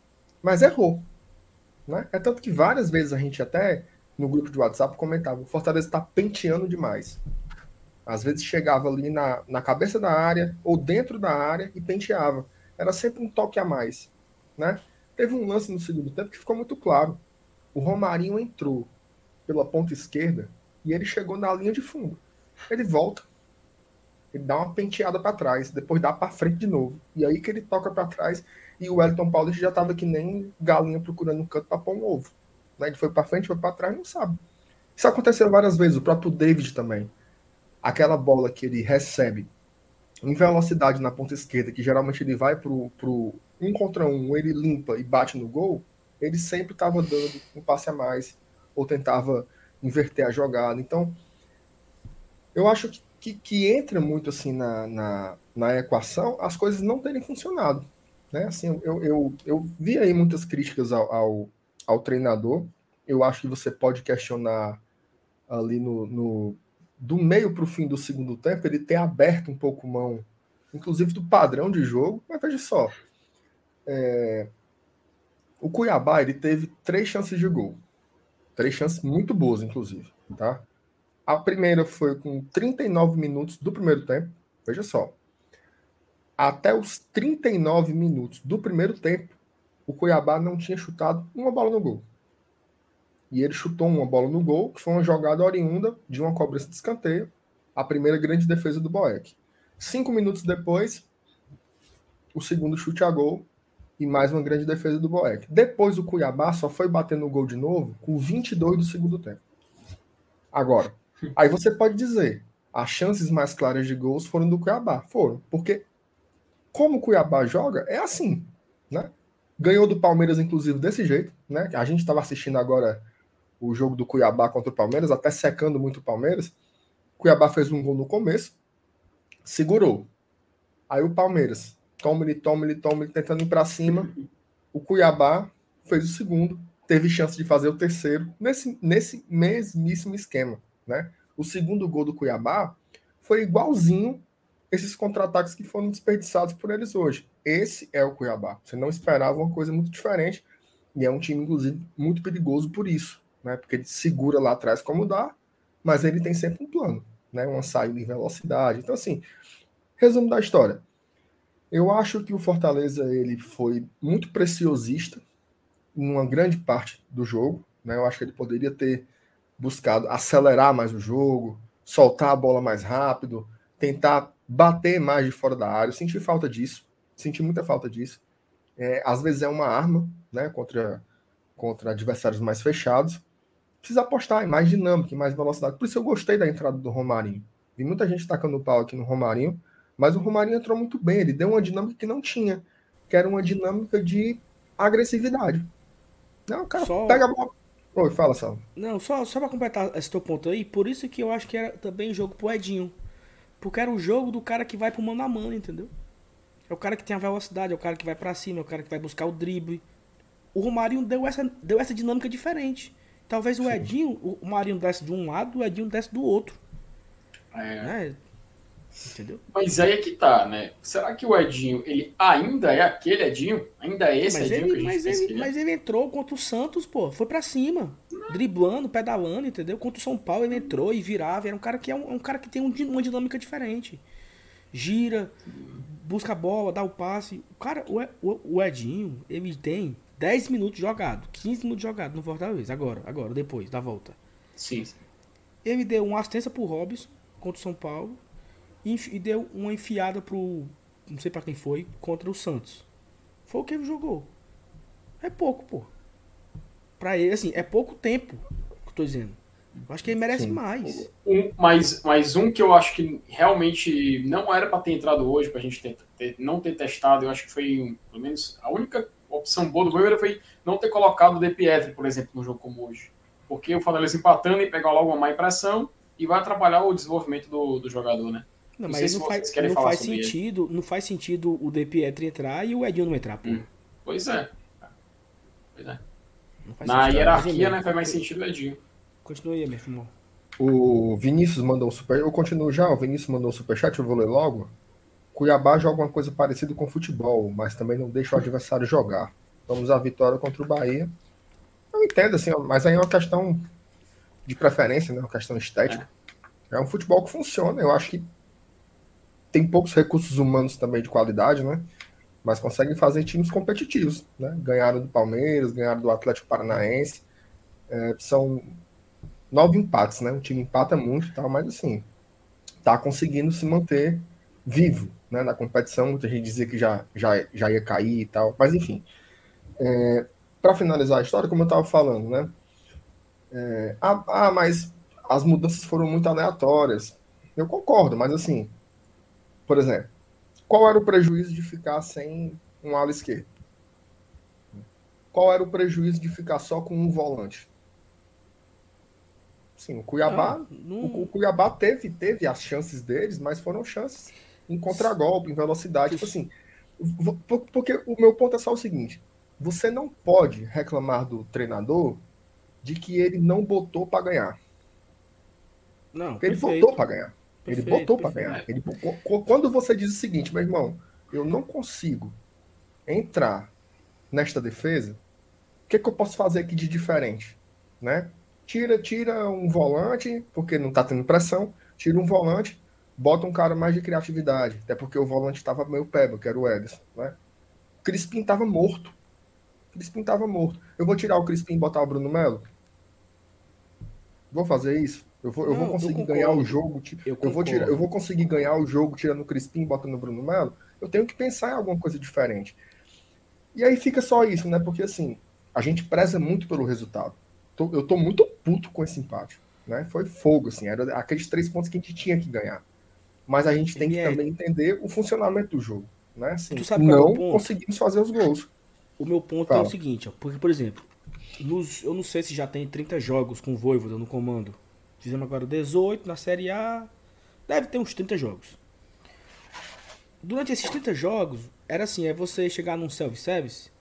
mas errou. Né? É tanto que várias vezes a gente até no grupo de WhatsApp comentava: o Fortaleza está penteando demais. Às vezes chegava ali na, na cabeça da área ou dentro da área e penteava. Era sempre um toque a mais. Né? Teve um lance no segundo tempo que ficou muito claro. O Romarinho entrou pela ponta esquerda e ele chegou na linha de fundo. Ele volta, ele dá uma penteada para trás, depois dá para frente de novo. E aí que ele toca para trás e o Wellington Paulista já estava que nem galinha procurando um canto para pôr um ovo. Né? Ele foi para frente, foi para trás, não sabe. Isso aconteceu várias vezes, o próprio David também. Aquela bola que ele recebe em velocidade na ponta esquerda, que geralmente ele vai pro, pro um contra um, ele limpa e bate no gol, ele sempre estava dando um passe a mais, ou tentava inverter a jogada. Então, eu acho que, que, que entra muito assim na, na, na equação as coisas não terem funcionado. Né? Assim, eu, eu, eu vi aí muitas críticas ao, ao, ao treinador. Eu acho que você pode questionar ali no, no do meio para o fim do segundo tempo, ele ter aberto um pouco mão, inclusive do padrão de jogo. Mas veja só, é, o Cuiabá ele teve três chances de gol, três chances muito boas, inclusive, tá? A primeira foi com 39 minutos do primeiro tempo. Veja só, até os 39 minutos do primeiro tempo, o Cuiabá não tinha chutado uma bola no gol. E ele chutou uma bola no gol, que foi uma jogada oriunda de uma cobrança de escanteio, a primeira grande defesa do Boeck. Cinco minutos depois, o segundo chute a gol e mais uma grande defesa do Boeck. Depois o Cuiabá só foi bater no gol de novo com 22 do segundo tempo. Agora, aí você pode dizer, as chances mais claras de gols foram do Cuiabá. Foram, porque como o Cuiabá joga, é assim, né? Ganhou do Palmeiras, inclusive, desse jeito, né? A gente estava assistindo agora o jogo do Cuiabá contra o Palmeiras, até secando muito o Palmeiras. Cuiabá fez um gol no começo, segurou. Aí o Palmeiras, toma-lhe, toma-lhe, toma-lhe, tentando ir para cima. O Cuiabá fez o segundo, teve chance de fazer o terceiro, nesse, nesse mesmíssimo esquema, né? O segundo gol do Cuiabá foi igualzinho esses contra-ataques que foram desperdiçados por eles hoje. Esse é o Cuiabá. Você não esperava uma coisa muito diferente. E é um time, inclusive, muito perigoso por isso. Né? Porque ele segura lá atrás como dá, mas ele tem sempre um plano. Né? Uma saída em velocidade. Então, assim, resumo da história. Eu acho que o Fortaleza ele foi muito preciosista em uma grande parte do jogo. Né? Eu acho que ele poderia ter buscado acelerar mais o jogo, soltar a bola mais rápido, tentar bater mais de fora da área. Eu senti falta disso, senti muita falta disso. É, às vezes é uma arma, né, contra, contra adversários mais fechados. Precisa apostar em mais dinâmica, em mais velocidade. Por isso eu gostei da entrada do Romarinho. Vi muita gente tacando o pau aqui no Romarinho, mas o Romarinho entrou muito bem. Ele deu uma dinâmica que não tinha, que era uma dinâmica de agressividade. Não, o cara só... pega a bola. Oi, fala, Sal. Não, só, só pra completar esse teu ponto aí, por isso que eu acho que era também jogo pro Edinho. Porque era o jogo do cara que vai pro mano a mano, entendeu? É o cara que tem a velocidade, é o cara que vai para cima, é o cara que vai buscar o drible. O Romarinho deu essa, deu essa dinâmica diferente. Talvez o Edinho, o Marinho desce de um lado, o Edinho desce do outro. É. Né? Entendeu? Mas aí é que tá, né? Será que o Edinho, ele ainda é aquele Edinho? Ainda é esse mas Edinho ele, mas ele, é? mas ele entrou contra o Santos, pô. Foi pra cima. Não. Driblando, pedalando, entendeu? Contra o São Paulo ele entrou e virava. Era um cara que é um, um cara que tem um, uma dinâmica diferente. Gira, busca a bola, dá o passe. O cara, o, o, o Edinho, ele tem 10 minutos jogado, 15 minutos jogado no Fortaleza. Agora, agora, depois da volta. Sim. sim. Ele deu uma assistência pro Robson contra o São Paulo e, deu uma enfiada pro. Não sei pra quem foi, contra o Santos. Foi o que ele jogou. É pouco, pô. Pra ele, assim, é pouco tempo que eu tô dizendo. Eu acho que ele merece Sim. mais. Um, mas, mas um que eu acho que realmente não era para ter entrado hoje, pra gente ter, ter- não ter testado, eu acho que foi, pelo menos, a única opção boa do Voivoda foi não ter colocado o De Pietri, por exemplo, no jogo como hoje. Porque o Fortaleza empatando e pegar logo uma má impressão e vai atrapalhar o desenvolvimento do, do jogador, né? Não, Não mas não vocês faz, não falar faz sobre ele. sentido, não faz sentido o De Pietri entrar e o Edinho não entrar, pô. Hum. Pois é. Pois é. Não faz Na sentido. hierarquia, Mas, né, faz mais sentido o Edinho. Continue aí, meu irmão. O Vinícius mandou um super. Eu continuo já. O Vinícius mandou um superchat, eu vou ler logo. Cuiabá joga uma coisa parecida com futebol, mas também não deixa o adversário jogar. Vamos à vitória contra o Bahia. Eu entendo, assim, mas aí é uma questão de preferência, né? Uma questão estética. É. um futebol que funciona. Eu acho que tem poucos recursos humanos também de qualidade, né? Mas conseguem fazer times competitivos, né? Ganharam do Palmeiras, ganharam do Atlético Paranaense. É, são nove empates, né? O time empata muito e tal, mas assim, tá conseguindo se manter vivo, né? Na competição, muita gente dizia que já, já, já ia cair e tal, mas enfim. É, para finalizar a história, como eu tava falando, né? É, ah, ah, mas as mudanças foram muito aleatórias. Eu concordo, mas assim, por exemplo, qual era o prejuízo de ficar sem um ala esquerdo? Qual era o prejuízo de ficar só com um volante? Sim, o Cuiabá, Não, o, o Cuiabá teve, teve as chances deles, mas foram chances em contragolpe, em velocidade. Tipo assim, porque o meu ponto é só o seguinte: você não pode reclamar do treinador de que ele não botou para ganhar. não, Porque ele perfeito. botou para ganhar. Ele Perfeito, botou para ganhar. Ele, qu- quando você diz o seguinte, meu irmão, eu não consigo entrar nesta defesa, o que, que eu posso fazer aqui de diferente? Né? Tira, tira um volante, porque não tá tendo pressão, tira um volante, bota um cara mais de criatividade, até porque o volante estava meio peba, que era o Ederson. Né? O Crispim estava morto. O Crispim estava morto. Eu vou tirar o Crispim e botar o Bruno Melo? Vou fazer isso? Eu vou, eu Não, vou conseguir ganhar o jogo. Eu Eu, vou tirar, eu vou conseguir ganhar o jogo tirando o Crispim e botando o Bruno Melo? Eu tenho que pensar em alguma coisa diferente. E aí fica só isso, né? Porque assim, a gente preza muito pelo resultado. Eu tô muito puto com esse empate. Né? Foi fogo, assim, era aqueles três pontos que a gente tinha que ganhar. Mas a gente tem que MR. também entender o funcionamento do jogo. Né? Assim, é não ponto? conseguimos fazer os gols. O meu ponto é Fala. o seguinte, ó, porque, por exemplo, nos- eu não sei se já tem 30 jogos com o Voivoda no comando. Fizemos agora 18 na Série A. Deve ter uns 30 jogos. Durante esses 30 jogos, era assim, é você chegar num self-service,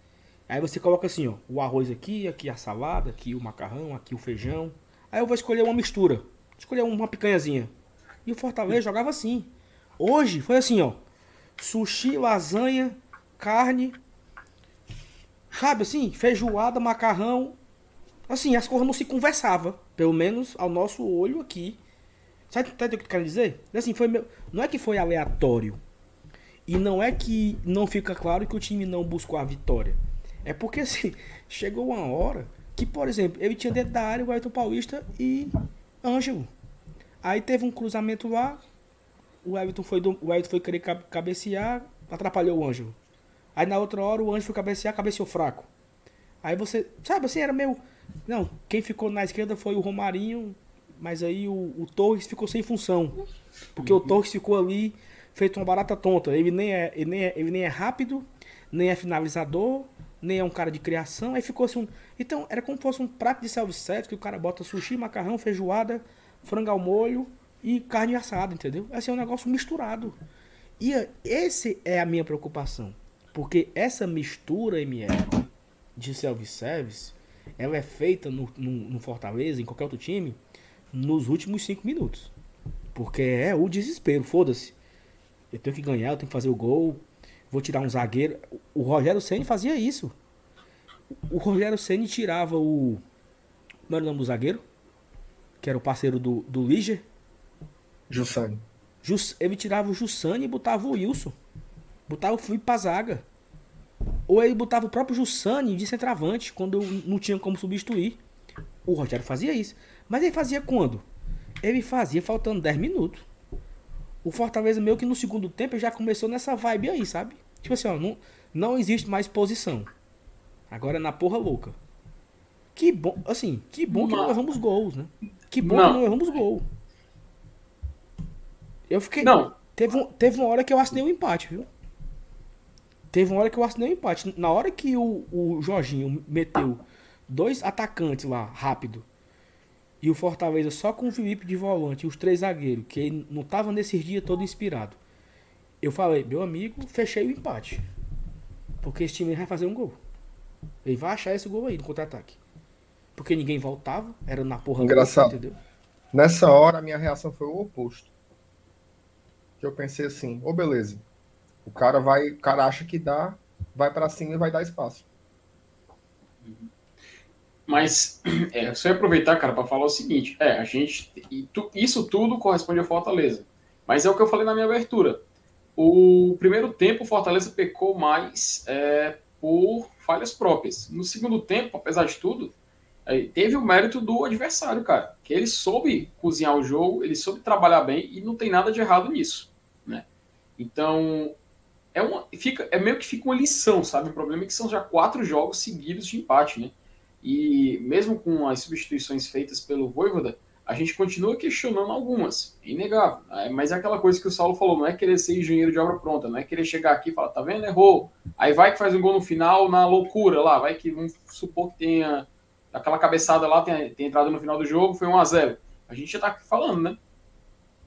aí você coloca assim, ó, o arroz aqui, aqui a salada, aqui o macarrão, aqui o feijão. Aí eu vou escolher uma mistura. Escolher uma picanhazinha. E o Fortaleza jogava assim. Hoje foi assim, ó. Sushi, lasanha, carne, Sabe assim, feijoada, macarrão. Assim, as coisas não se conversavam. Pelo menos ao nosso olho aqui. Sabe, sabe o que eu quero dizer? Assim, foi meu... Não é que foi aleatório. E não é que não fica claro que o time não buscou a vitória. É porque assim, chegou uma hora que, por exemplo, ele tinha dentro da área o Ayrton Paulista e Ângelo. Aí teve um cruzamento lá, o Everton foi, do, o Everton foi querer cabe- cabecear, atrapalhou o Ângelo. Aí na outra hora o Ângelo foi cabecear, cabeceou fraco. Aí você, sabe assim, era meio. Não, quem ficou na esquerda foi o Romarinho, mas aí o, o Torres ficou sem função. Porque o Torres ficou ali feito uma barata tonta. Ele nem é, ele nem é, ele nem é rápido, nem é finalizador, nem é um cara de criação. Aí ficou assim. Um, então era como se fosse um prato de self-service que o cara bota sushi, macarrão, feijoada, frango ao molho e carne assada, entendeu? Assim, é um negócio misturado. E esse é a minha preocupação. Porque essa mistura MR de self-service, ela é feita no, no, no Fortaleza, em qualquer outro time, nos últimos cinco minutos. Porque é o desespero, foda-se. Eu tenho que ganhar, eu tenho que fazer o gol, vou tirar um zagueiro. O Rogério Ceni fazia isso. O Rogério Ceni tirava o. Como era o nome do zagueiro? Que era o parceiro do, do Liger. Jussani. Jus- ele tirava o Jussani e botava o Wilson. Botava o Felipe pra zaga. Ou ele botava o próprio Jussani de centroavante quando não tinha como substituir. O Rogério fazia isso. Mas ele fazia quando? Ele fazia faltando 10 minutos. O Fortaleza meio que no segundo tempo já começou nessa vibe aí, sabe? Tipo assim, ó, não, não existe mais posição. Agora é na porra louca. Que bom, assim, que bom que não levamos gols, né? Que bom não. que não levamos gol. Eu fiquei. Não. Teve, um, teve uma hora que eu assinei um empate, viu? Teve uma hora que eu assinei um empate. Na hora que o, o Jorginho meteu dois atacantes lá, rápido, e o Fortaleza só com o Felipe de volante, os três zagueiros, que ele não tava nesses dias todo inspirado. Eu falei, meu amigo, fechei o empate. Porque esse time vai fazer um gol. Ele vai achar esse gol aí no contra-ataque. Porque ninguém voltava, era na porra Engraçado. entendeu? Nessa hora a minha reação foi o oposto. Que eu pensei assim, ô oh, beleza. O cara vai, o cara acha que dá, vai para cima e vai dar espaço. Mas é, só aproveitar, cara, para falar o seguinte: é, a gente. Isso tudo corresponde ao Fortaleza. Mas é o que eu falei na minha abertura. O primeiro tempo, o Fortaleza pecou mais é, por falhas próprias. No segundo tempo, apesar de tudo, é, teve o mérito do adversário, cara. Que ele soube cozinhar o jogo, ele soube trabalhar bem e não tem nada de errado nisso. Né? Então, é, uma, fica, é meio que fica uma lição, sabe? O problema é que são já quatro jogos seguidos de empate, né? E mesmo com as substituições feitas pelo Voivoda, a gente continua questionando algumas, é inegável. Né? Mas é aquela coisa que o Saulo falou, não é querer ser engenheiro de obra pronta, não é querer chegar aqui e falar, tá vendo, errou. Aí vai que faz um gol no final na loucura lá, vai que vamos supor que tenha aquela cabeçada lá, tenha, tenha entrado no final do jogo, foi 1 a 0 A gente já tá falando, né?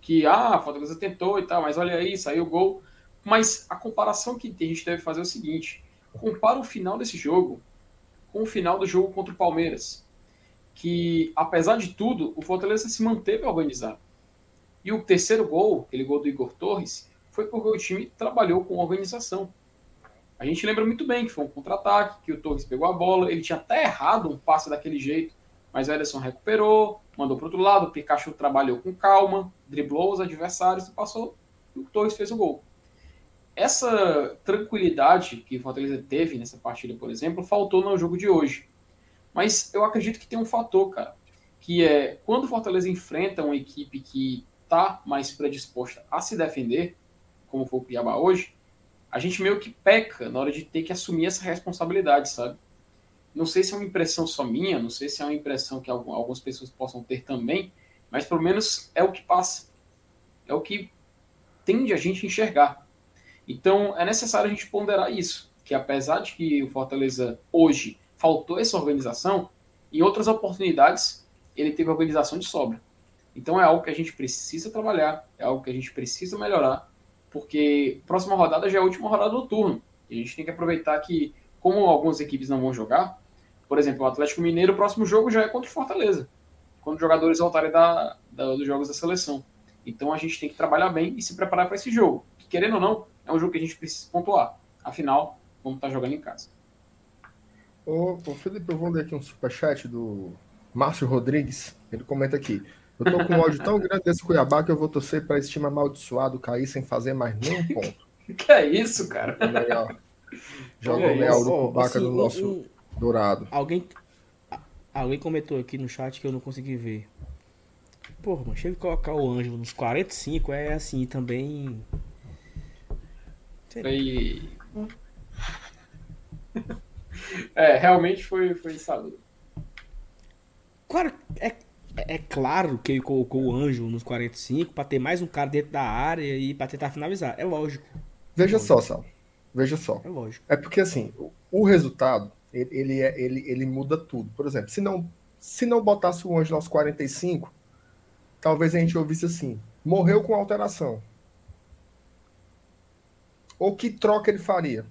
Que, ah, a Fortaleza tentou e tal, mas olha aí, saiu o gol. Mas a comparação que a gente deve fazer é o seguinte, compara o final desse jogo com o final do jogo contra o Palmeiras que, apesar de tudo, o Fortaleza se manteve organizado. E o terceiro gol, aquele gol do Igor Torres, foi porque o time trabalhou com organização. A gente lembra muito bem que foi um contra-ataque, que o Torres pegou a bola, ele tinha até errado um passe daquele jeito, mas o Ederson recuperou, mandou para outro lado, o Pikachu trabalhou com calma, driblou os adversários e passou, e o Torres fez o gol. Essa tranquilidade que o Fortaleza teve nessa partida, por exemplo, faltou no jogo de hoje. Mas eu acredito que tem um fator, cara, que é quando o Fortaleza enfrenta uma equipe que está mais predisposta a se defender, como foi o Piabá hoje, a gente meio que peca na hora de ter que assumir essa responsabilidade, sabe? Não sei se é uma impressão só minha, não sei se é uma impressão que algumas pessoas possam ter também, mas pelo menos é o que passa. É o que tende a gente enxergar. Então é necessário a gente ponderar isso, que apesar de que o Fortaleza hoje faltou essa organização, em outras oportunidades ele teve organização de sobra. Então é algo que a gente precisa trabalhar, é algo que a gente precisa melhorar, porque próxima rodada já é a última rodada do turno. E a gente tem que aproveitar que, como algumas equipes não vão jogar, por exemplo, o Atlético Mineiro, o próximo jogo já é contra o Fortaleza, quando os jogadores voltarem da, da, dos jogos da seleção. Então a gente tem que trabalhar bem e se preparar para esse jogo, que querendo ou não, é um jogo que a gente precisa pontuar. Afinal, vamos estar jogando em casa. Ô, ô, Felipe, eu vou ler aqui um superchat do Márcio Rodrigues. Ele comenta aqui. Eu tô com um ódio tão grande desse Cuiabá que eu vou torcer para esse time amaldiçoado cair sem fazer mais nenhum ponto. que é isso, cara? Legal. Joga o Leal do Cubaca assim, no nosso um, dourado. Alguém, alguém comentou aqui no chat que eu não consegui ver. Porra, mano, chega de colocar o Ângelo nos 45 é assim também. Foi. É, realmente foi, foi insalubre. Claro, é, é claro que ele colocou o Anjo nos 45 para ter mais um cara dentro da área e para tentar finalizar. É lógico. Veja é só, Sal. Veja só. É lógico. É porque assim, o resultado, ele, ele, é, ele, ele muda tudo. Por exemplo, se não, se não botasse o Anjo aos 45, talvez a gente ouvisse assim: morreu com alteração. Ou que troca ele faria?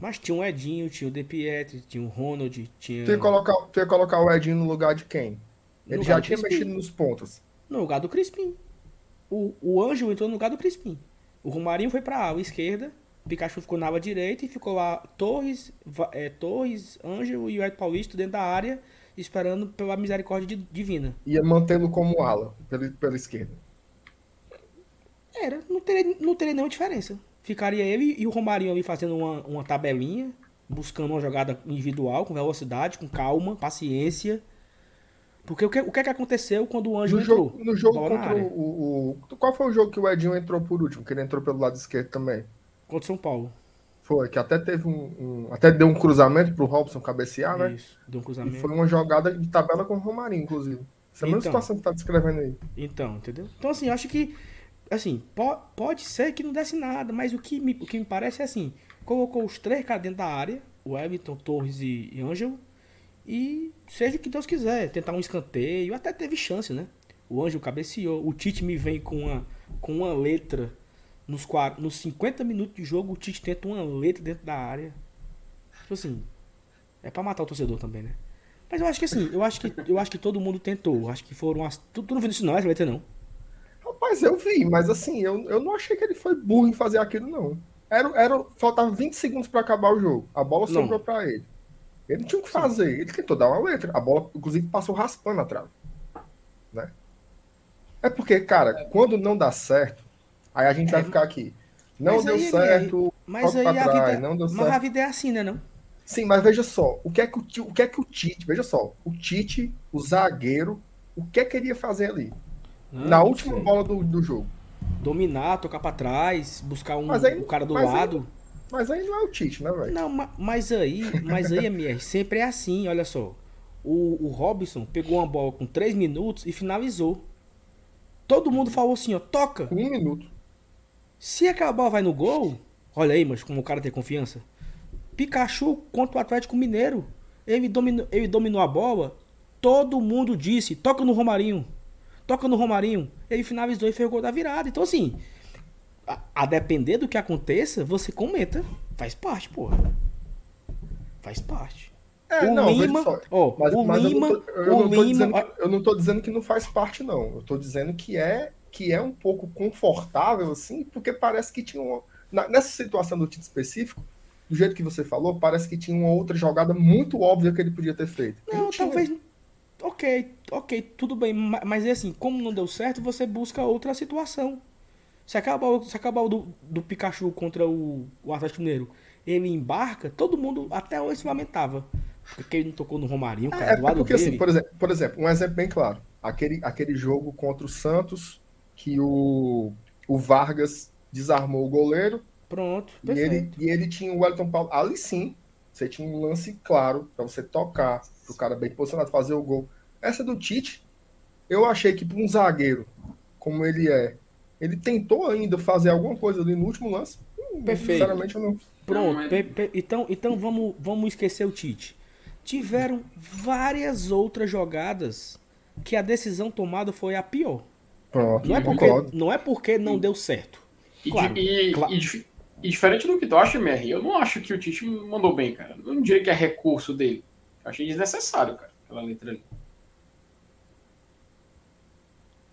Mas tinha o Edinho, tinha o De Pietri, tinha o Ronald, tinha. Tu ia colocar, tu ia colocar o Edinho no lugar de quem? Ele já tinha Crispim. mexido nos pontos. No lugar do Crispim. O, o Anjo entrou no lugar do Crispim. O Romarinho foi pra ala esquerda, o Pikachu ficou na ala direita e ficou lá Torres, é, Torres, Ângelo e o Ed Paulista dentro da área, esperando pela misericórdia divina. Ia mantê-lo como ala, pela, pela esquerda. Era, não teria, não teria nenhuma diferença. Ficaria ele e o Romarinho ali fazendo uma, uma tabelinha, buscando uma jogada individual, com velocidade, com calma, paciência. Porque o que, o que, é que aconteceu quando o Anjo No entrou? jogo, no jogo contra o, o- Qual foi o jogo que o Edinho entrou por último? Que ele entrou pelo lado esquerdo também. Contra o São Paulo. Foi, que até teve um. um- até deu um cruzamento pro Robson cabecear, né? Isso, deu um E cruzamento. foi uma jogada de tabela com o Romarinho, inclusive. Essa é a mesma Então. situação que tá descrevendo aí. Então, entendeu? Então, assim, acho que, assim, po- pode ser que não desse nada, mas o que, me, o que me parece é assim, colocou os três caras dentro da área, o Everton, Torres e, Ângelo, e seja o que Deus quiser, tentar um escanteio, até teve chance, né? O Ângelo cabeceou, o Tite me vem com uma, com uma letra, nos, qua- nos 50 minutos de jogo, o Tite tenta uma letra dentro da área. Tipo assim, é pra matar o torcedor também, né? Mas eu acho que assim, eu acho que, eu acho que todo mundo tentou. Acho que foram as. Tu, tu não viu isso não, essa letra não. Rapaz, eu vi, mas assim, eu, eu não achei que ele foi burro em fazer aquilo, não. Era, era, faltava 20 segundos pra acabar o jogo. A bola Não. sobrou pra ele. Ele não tinha o que fazer. Ele tentou dar uma letra. A bola, inclusive, passou raspando a trave. Né? É porque, cara, quando não dá certo, aí a gente vai ficar aqui. Não Mas deu aí, certo, Mas aí pra a trás, vida. não deu Mas certo. a vida é assim, né não? Sim, mas veja só, o que é que o, o que é que o Tite, veja só, o Tite, o zagueiro, o que é que ele ia fazer ali? Não, na última sei. bola do, do jogo. Dominar, tocar pra trás, buscar um, Mas aí- o cara do mas aí- lado. Mas aí não é o Tite, né, velho? Não, ma- mas aí, mas aí, MR, sempre é assim, olha só. O, o Robson pegou uma bola com 3 minutos e finalizou. Todo mundo falou assim, ó, toca. Um minuto. Se aquela bola vai no gol, olha aí, mas como o cara tem confiança. Pikachu contra o Atlético Mineiro. Ele dominou, ele dominou a bola. Todo mundo disse: toca no Romarinho. Toca no Romarinho. Ele finalizou e fez o gol da virada. Então, assim, a, a depender do que aconteça, você comenta. Faz parte, porra. Faz parte. É, o não, Lima, ó, Mas, o mas Lima, eu, não tô, eu, o não Lima, que, eu não tô dizendo que não faz parte, não. Eu tô dizendo que é, que é um pouco confortável, assim, porque parece que tinha uma, nessa situação do Tite específico, do jeito que você falou, parece que tinha uma outra jogada muito óbvia que ele podia ter feito. Não, tinha. talvez. Ok, ok, tudo bem. ma- Mas é assim, como não deu certo, você busca outra situação. Se acabar, se acabar o do, do Pikachu contra o, o Atlético Mineiro, ele embarca, todo mundo até hoje se lamentava. Porque ele não tocou no Romarinho, cara, É, do lado porque dele. assim, por exemplo, por exemplo, um exemplo bem claro. Aquele, aquele jogo contra o Santos, que o, o Vargas desarmou o goleiro, Pronto, E ele, perfeito. e ele tinha o Wellington Paulo. Ali sim, você tinha um lance claro pra você tocar, pro cara bem posicionado fazer o gol. Essa do Tite, eu achei que para um zagueiro como ele é, ele tentou ainda fazer alguma coisa ali no último lance. Hum, Perfeito. Sinceramente, eu não. Pronto, então, então vamos, vamos esquecer o Tite. Tiveram várias outras jogadas que a decisão tomada foi a pior. Pronto, Não é porque não, é porque não deu certo. E, Claro, di- e- claro. e e diferente do que tu acha, MR, eu não acho que o Tite mandou bem, cara. Eu não diria que é recurso dele. Eu achei desnecessário, cara, aquela letra ali.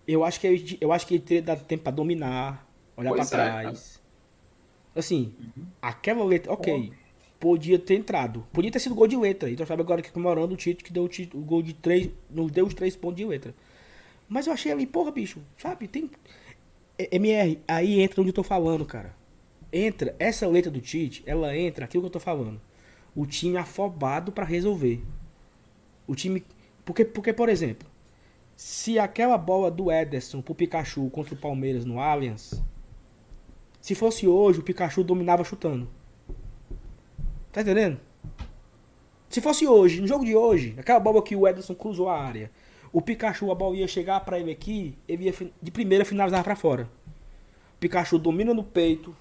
Eu acho que ele, eu acho que ele teria dado tempo pra dominar, olhar Pois pra é, trás. Assim, aquela letra, ok, podia ter entrado. Podia ter sido gol de letra. Então sabe agora que comemorando o Tite que deu o, o gol de três, nos deu os três pontos de letra. Mas eu achei ali, porra, bicho, sabe? Tem É, MR, aí entra onde eu tô falando, cara. Entra essa letra do Tite, ela entra aquilo que eu tô falando. O time afobado pra resolver. O time porque porque por exemplo, se aquela bola do Ederson pro Pikachu contra o Palmeiras no Allianz, se fosse hoje, o Pikachu dominava chutando. Tá entendendo? Se fosse hoje, no jogo de hoje, aquela bola que o Ederson cruzou a área, o Pikachu, a bola ia chegar pra ele aqui, ele ia de primeira finalizar pra fora. O Pikachu domina no peito,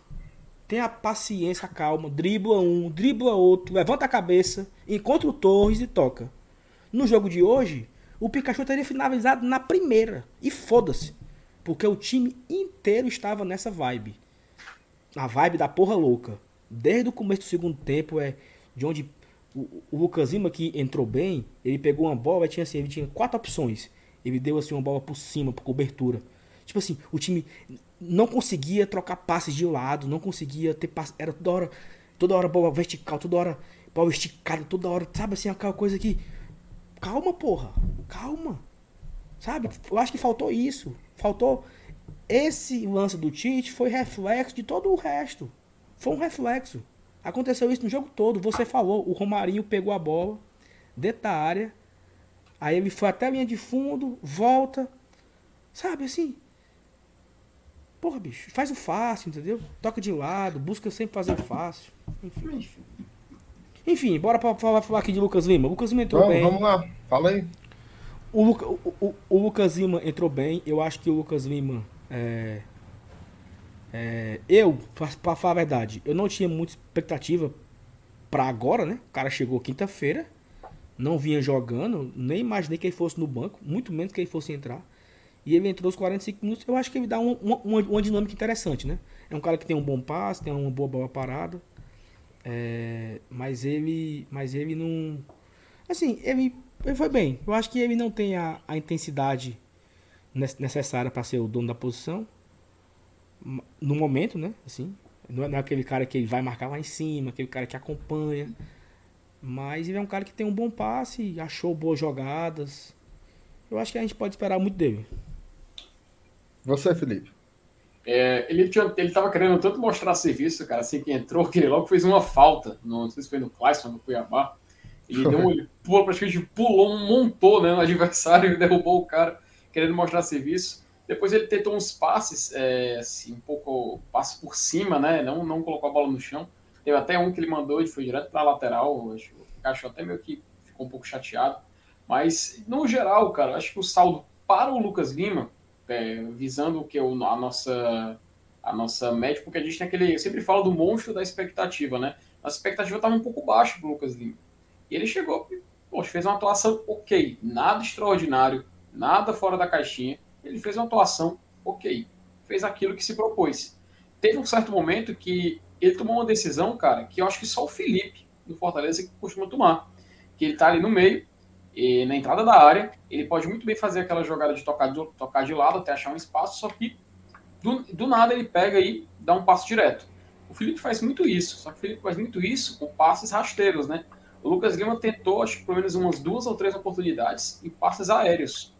tem a paciência, calma, dribla um, dribla outro, levanta a cabeça, encontra o Torres e toca. No jogo de hoje, o Pikachu teria finalizado na primeira. E foda-se. Porque o time inteiro estava nessa vibe. A vibe da porra louca. Desde o começo do segundo tempo, é de onde o, o Lucas Lima, que entrou bem, ele pegou uma bola, tinha assim, ele tinha quatro opções. Ele deu assim uma bola por cima, por cobertura. Tipo assim, o time não conseguia trocar passes de lado, não conseguia ter passe, era toda hora, toda hora bola vertical, toda hora bola esticada, toda hora, sabe assim, aquela coisa que calma, porra, calma. Sabe? Eu acho que faltou isso. Faltou esse lance do Tite foi reflexo de todo o resto. Foi um reflexo. Aconteceu isso no jogo todo. Você falou, o Romarinho pegou a bola dentro da área. Aí ele foi até a linha de fundo, volta. Sabe assim? Porra, bicho, faz o fácil, entendeu? Toca de lado, busca sempre fazer o fácil. Enfim. Enfim, bora pra falar, falar aqui de Lucas Lima. O Lucas Lima entrou Vamos, bem. vamos lá, fala aí. O, Luca- o, o- o Lucas Lima entrou bem. Eu acho que o Lucas Lima. É, é, eu, pra, pra falar a verdade, eu não tinha muita expectativa pra agora, né? O cara chegou quinta-feira, não vinha jogando, nem imaginei que ele fosse no banco, muito menos que ele fosse entrar. E ele entrou os 45 minutos. Eu acho que ele dá uma, uma, uma- dinâmica interessante, né? É um cara que tem um bom passe, tem uma boa bola parada. É, mas ele. Mas ele não. Assim, ele, ele foi bem. Eu acho que ele não tem a, a intensidade ne- necessária para ser o dono da posição. No momento, né? Assim, não é, não é aquele cara que ele vai marcar lá em cima, aquele cara que acompanha. Mas ele é um cara que tem um bom passe, achou boas jogadas. Eu acho que a gente pode esperar muito dele. Você, Felipe. É, ele, tinha, ele tava querendo tanto mostrar serviço, cara, assim que entrou, que ele logo fez uma falta. No, não sei se foi no Clayson, no Cuiabá. Ele deu um, ele pulou, praticamente pulou, um montou né, no adversário e derrubou o cara, querendo mostrar serviço. Depois ele tentou uns passes, é, assim, um pouco passe por cima, né? Não, não colocou a bola no chão. Teve até um que ele mandou e foi direto para a lateral. Acho, acho até meio que ficou um pouco chateado. Mas, no geral, cara, acho que o saldo para o Lucas Lima, é, visando o que o, a nossa a nossa média, porque a gente tem aquele. Eu sempre falo do monstro da expectativa, né? A expectativa estava um pouco baixa para o Lucas Lima. E ele chegou, poxa, fez uma atuação ok, nada extraordinário, nada fora da caixinha. Ele fez uma atuação ok, fez aquilo que se propôs. Teve um certo momento que ele tomou uma decisão, cara, que eu acho que só o Felipe do Fortaleza que costuma tomar. Que ele tá ali no meio, e na entrada da área, ele pode muito bem fazer aquela jogada de tocar de, tocar de lado até achar um espaço, só que do, do nada ele pega e dá um passo direto. O Felipe faz muito isso, só que o Felipe faz muito isso com passes rasteiros, né? O Lucas Lima tentou, acho que pelo menos umas duas ou três oportunidades em passes aéreos.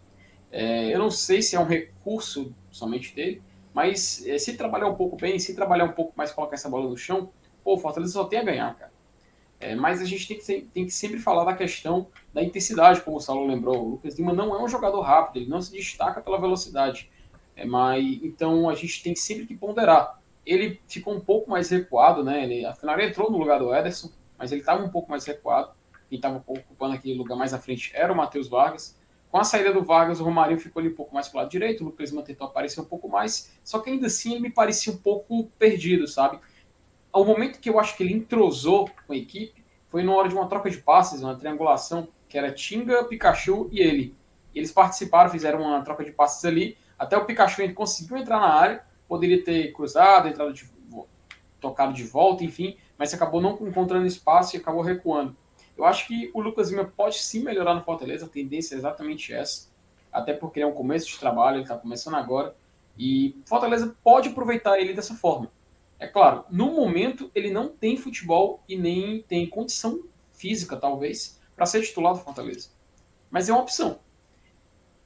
É, eu não sei se é um recurso somente dele, mas é, se trabalhar um pouco bem, se trabalhar um pouco mais colocar essa bola no chão, pô, o Fortaleza só tem a ganhar, cara. É, mas a gente tem que, tem que sempre falar da questão da intensidade, como o Saulo lembrou. O Lucas Lima não é um jogador rápido, ele não se destaca pela velocidade. É, mas então a gente tem sempre que ponderar. Ele ficou um pouco mais recuado, né? Ele, afinal, ele entrou no lugar do Ederson, mas ele estava um pouco mais recuado. Quem estava ocupando aquele lugar mais à frente era o Matheus Vargas. Com a saída do Vargas, o Romarinho ficou ali um pouco mais para o lado direito, o Lucas Lima tentou aparecer um pouco mais, só que ainda assim ele me parecia um pouco perdido, sabe? Ao momento que eu acho que ele entrosou com a equipe, foi na hora de uma troca de passes, uma triangulação, que era Tinga, Pikachu e ele. Eles participaram, fizeram uma troca de passes ali, até o Pikachu ele conseguiu entrar na área, poderia ter cruzado, entrado de, tocado de volta, enfim, mas acabou não encontrando espaço e acabou recuando. Eu acho que o Lucas Lima pode sim melhorar no Fortaleza, a tendência é exatamente essa, até porque é um começo de trabalho, ele está começando agora, e Fortaleza pode aproveitar ele dessa forma. É claro, no momento ele não tem futebol e nem tem condição física, talvez, para ser titular do Fortaleza. Mas é uma opção.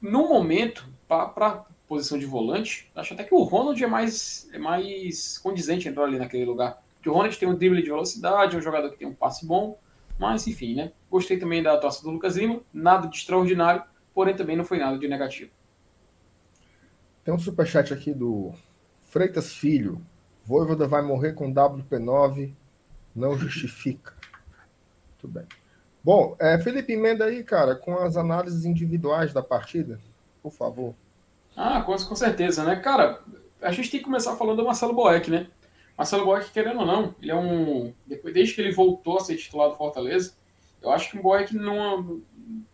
No momento, para posição de volante, acho até que o Ronald é mais, é mais condizente entrar ali naquele lugar. Porque o Ronald tem um drible de velocidade, é um jogador que tem um passe bom, mas enfim, né? Gostei também da atuação do Lucas Lima, nada de extraordinário, porém também não foi nada de negativo. Tem um superchat aqui do Freitas Filho. Voivoda vai morrer com WP9, não justifica. Muito bem. Bom, é, Felipe, emenda aí, cara, com as análises individuais da partida, por favor. Ah, com, com certeza, né? Cara, a gente tem que começar falando do Marcelo Boeck, né? Marcelo Boeck, querendo ou não, ele é um. Depois, desde que ele voltou a ser titular do Fortaleza, eu acho que o Boeck não,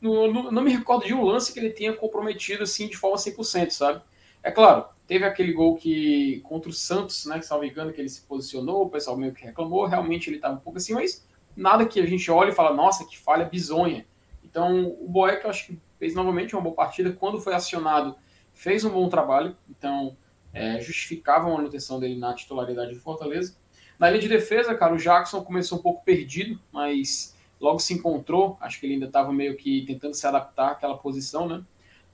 não, não, não me recordo de um lance que ele tenha comprometido assim de forma 100%, sabe? É claro, teve aquele gol que contra o Santos, né, que salvo engano, que ele se posicionou, o pessoal meio que reclamou, realmente ele estava um pouco assim, mas nada que a gente olhe e fala, nossa, que falha bizonha. Então, o Boeck, eu acho que fez novamente uma boa partida, quando foi acionado, fez um bom trabalho, então é, justificava a manutenção dele na titularidade do Fortaleza. Na linha de defesa, cara, o Jackson começou um pouco perdido, mas logo se encontrou, acho que ele ainda estava meio que tentando se adaptar àquela posição, né?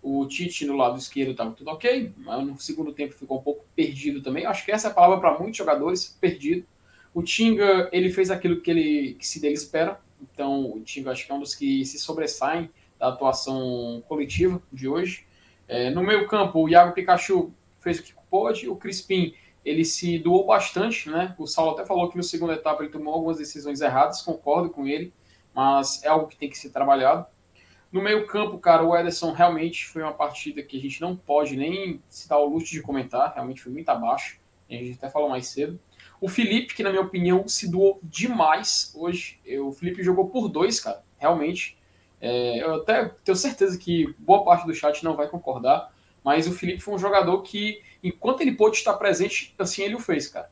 O Tite no lado esquerdo estava tudo ok, mas no segundo tempo ficou um pouco perdido também. Acho que essa é a palavra para muitos jogadores, perdido. O Tinga, ele fez aquilo que, ele, que se dele espera. Então, o Tinga acho que é um dos que se sobressaem da atuação coletiva de hoje. É, no meio campo, o Iago Pikachu fez o que pôde. O Crispim, ele se doou bastante, né? O Saulo até falou que no segundo etapa ele tomou algumas decisões erradas, concordo com ele, mas é algo que tem que ser trabalhado. No meio campo, cara, o Ederson realmente foi uma partida que a gente não pode nem se dar o luxo de comentar, realmente foi muito abaixo, a gente até falou mais cedo. O Felipe, que na minha opinião se doou demais hoje, o Felipe jogou por dois, cara, realmente. É, eu até tenho certeza que boa parte do chat não vai concordar, mas o Felipe foi um jogador que, enquanto ele pôde estar presente, assim ele o fez, cara.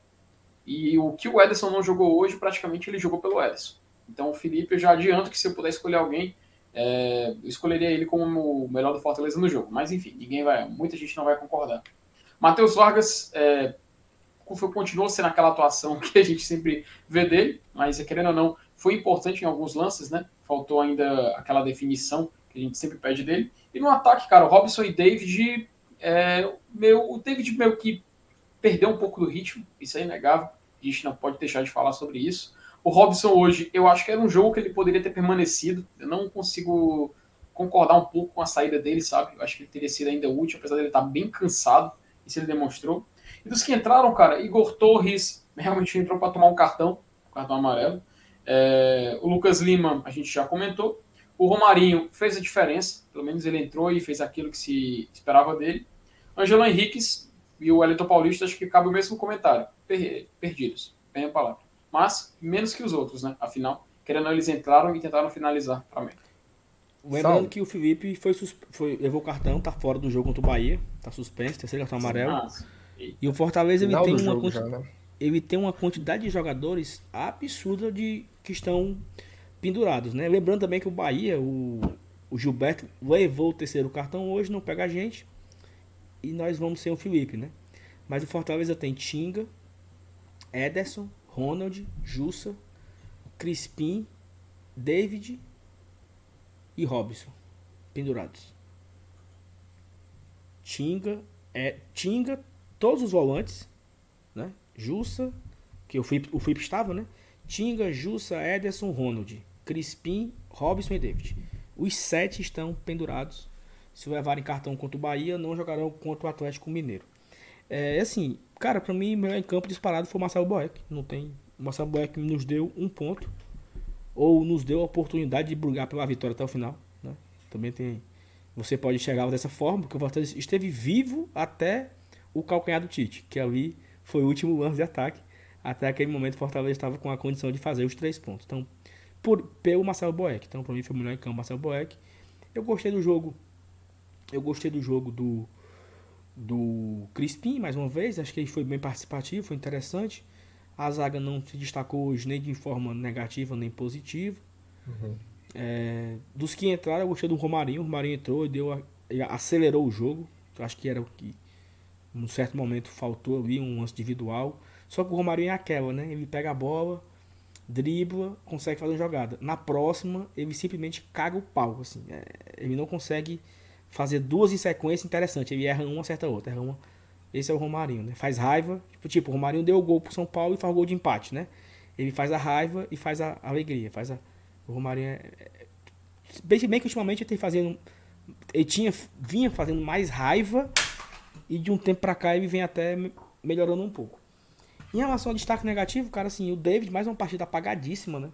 E o que o Ederson não jogou hoje, praticamente ele jogou pelo Ederson. Então o Felipe, eu já adianto que se eu puder escolher alguém, é, eu escolheria ele como o melhor do Fortaleza no jogo. Mas enfim, ninguém vai, muita gente não vai concordar. Matheus Vargas é, continuou sendo aquela atuação que a gente sempre vê dele, mas querendo ou não, foi importante em alguns lances, né? Faltou ainda aquela definição que a gente sempre pede dele. E no ataque, cara, o Robson e David, é, meu, o David meio que perdeu um pouco do ritmo, isso é inegável. A gente não pode deixar de falar sobre isso. O Robson hoje, eu acho que era um jogo que ele poderia ter permanecido. Eu não consigo concordar um pouco com a saída dele, sabe? Eu acho que ele teria sido ainda útil, apesar dele estar bem cansado. Isso ele demonstrou. E dos que entraram, cara, Igor Torres realmente entrou para tomar um cartão, um cartão amarelo. É, o Lucas Lima, a gente já comentou. O Romarinho fez a diferença, pelo menos ele entrou e fez aquilo que se esperava dele. Angelo Henriquez e o Wellington Paulista, acho que cabe o mesmo comentário. Perdidos, bem a palavra mas menos que os outros, né? Afinal, querendo ou eles entraram e tentaram finalizar para mim. Lembrando Salve. que o Felipe foi, foi levou cartão, tá fora do jogo contra o Bahia, tá suspenso, terceiro cartão amarelo. Ah, e o Fortaleza ele tem, uma quanti... já, né? ele tem uma quantidade de jogadores absurda de que estão pendurados, né? Lembrando também que o Bahia, o, o Gilberto levou o terceiro cartão hoje, não pega a gente. E nós vamos ser o Felipe, né? Mas o Fortaleza tem Tinga, Ederson, Ronald, Jussa, Crispim, David e Robson pendurados. Tinga, é, Tinga, todos os volantes, né? Jussa, que o Felipe, o Felipe estava, né? Tinga, Jussa, Ederson, Ronald, Crispim, Robson e David. Os sete estão pendurados. Se levarem cartão contra o Bahia, não jogarão contra o Atlético Mineiro. É assim, Cara, pra mim, melhor em campo disparado foi o Marcelo Boeck. Não tem. O Marcelo Boeck nos deu um ponto. Ou nos deu a oportunidade de brigar pela vitória até o final. Né? Também tem. Você pode enxergar dessa forma, porque o Fortaleza esteve vivo até o calcanhar do Tite, que ali foi o último lance de ataque. Até aquele momento o Fortaleza estava com a condição de fazer os três pontos. Então, por, pelo Marcelo Boeck. Então, para mim foi o melhor em campo Marcelo Boeck. Eu gostei do jogo. Eu gostei do jogo do do Crispim, mais uma vez. Acho que ele foi bem participativo, foi interessante. A zaga não se destacou hoje nem de forma negativa nem positiva. Uhum. É, dos que entraram, eu gostei do Romarinho. O Romarinho entrou e deu, ele acelerou o jogo. Eu acho que era o que, num certo momento, faltou ali um lance individual. Só que o Romarinho é aquela, né? Ele pega a bola, dribla, consegue fazer uma jogada. Na próxima, ele simplesmente caga o pau. Assim, é, ele não consegue fazer duas em sequência interessante. Ele erra uma, acerta outra. Erra uma. Esse é o Romarinho, né? Faz raiva. Tipo, tipo, o Romarinho deu o gol pro São Paulo e faz o gol de empate, né? Ele faz a raiva e faz a alegria. Faz a... O Romarinho é... é bem, bem que ultimamente ele tem fazendo. Ele tinha, vinha fazendo mais raiva e de um tempo pra cá ele vem até melhorando um pouco. Em relação ao destaque negativo, cara, assim, o David, mais uma partida apagadíssima, né?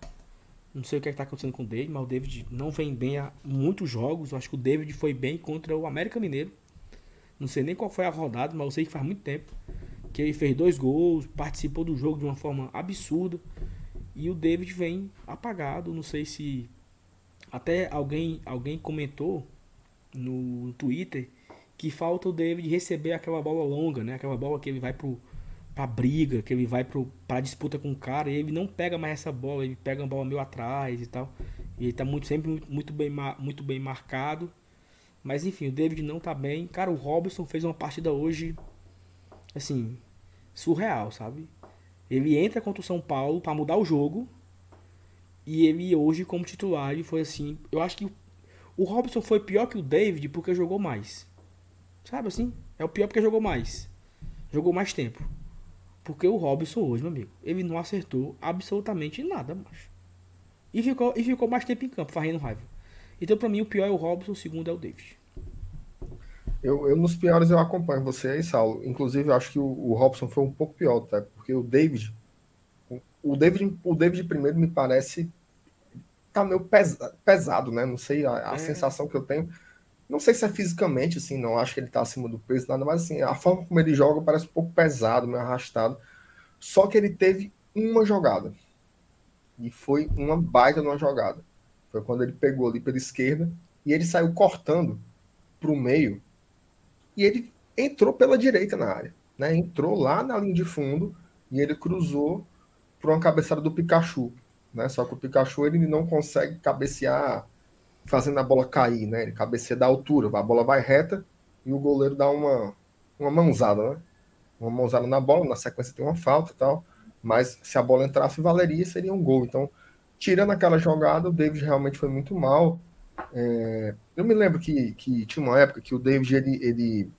Não sei o que é está acontecendo com o David, mas o David não vem bem há muitos jogos. Eu acho que o David foi bem contra o América Mineiro. Não sei nem qual foi a rodada, mas eu sei que faz muito tempo. Que ele fez dois gols, participou do jogo de uma forma absurda. E o David vem apagado. Não sei se. Até alguém, alguém comentou no Twitter que falta o David receber aquela bola longa, né? Aquela bola que ele vai pro pra briga, que ele vai pro, pra disputa com o cara, e ele não pega mais essa bola, ele pega uma bola meio atrás e tal. E ele tá muito, sempre muito, bem, muito bem marcado. Mas enfim, o David não tá bem. Cara, o Robson fez uma partida hoje, assim, surreal, sabe? Ele entra contra o São Paulo para mudar o jogo. E ele hoje, como titular, ele foi assim. Eu acho que o Robson foi pior que o David porque jogou mais. Sabe assim? É o pior porque jogou mais. Jogou mais tempo. Porque o Robson hoje, meu amigo, ele não acertou absolutamente nada, macho. E ficou, e ficou mais tempo em campo, fazendo raiva. Então, pra mim, o pior é o Robson, o segundo é o David. Eu, eu nos piores eu acompanho você aí, Saulo. Inclusive, eu acho que o, o Robson foi um pouco pior, tá? Porque o David, o David, o David primeiro me parece tá meio pesa, pesado, né? Não sei a, a é. sensação que eu tenho. Não sei se é fisicamente, assim, não acho que ele tá acima do peso, nada, mas assim, a forma como ele joga parece um pouco pesado, meio arrastado. Só que ele teve uma jogada. E foi uma baita numa jogada. Foi quando ele pegou ali pela esquerda e ele saiu cortando para o meio e ele entrou pela direita na área. Né? Entrou lá na linha de fundo e ele cruzou para uma cabeçada do Pikachu. Né? Só que o Pikachu ele não consegue cabecear fazendo a bola cair, né? Ele cabeceia da altura, a bola vai reta e o goleiro dá uma, uma mãozada, né? Uma mãozada na bola, na sequência tem uma falta e tal, mas se a bola entrasse valeria, seria um gol. Então, tirando aquela jogada, o David realmente foi muito mal. É, eu me lembro que, que tinha uma época que o David ele, ele,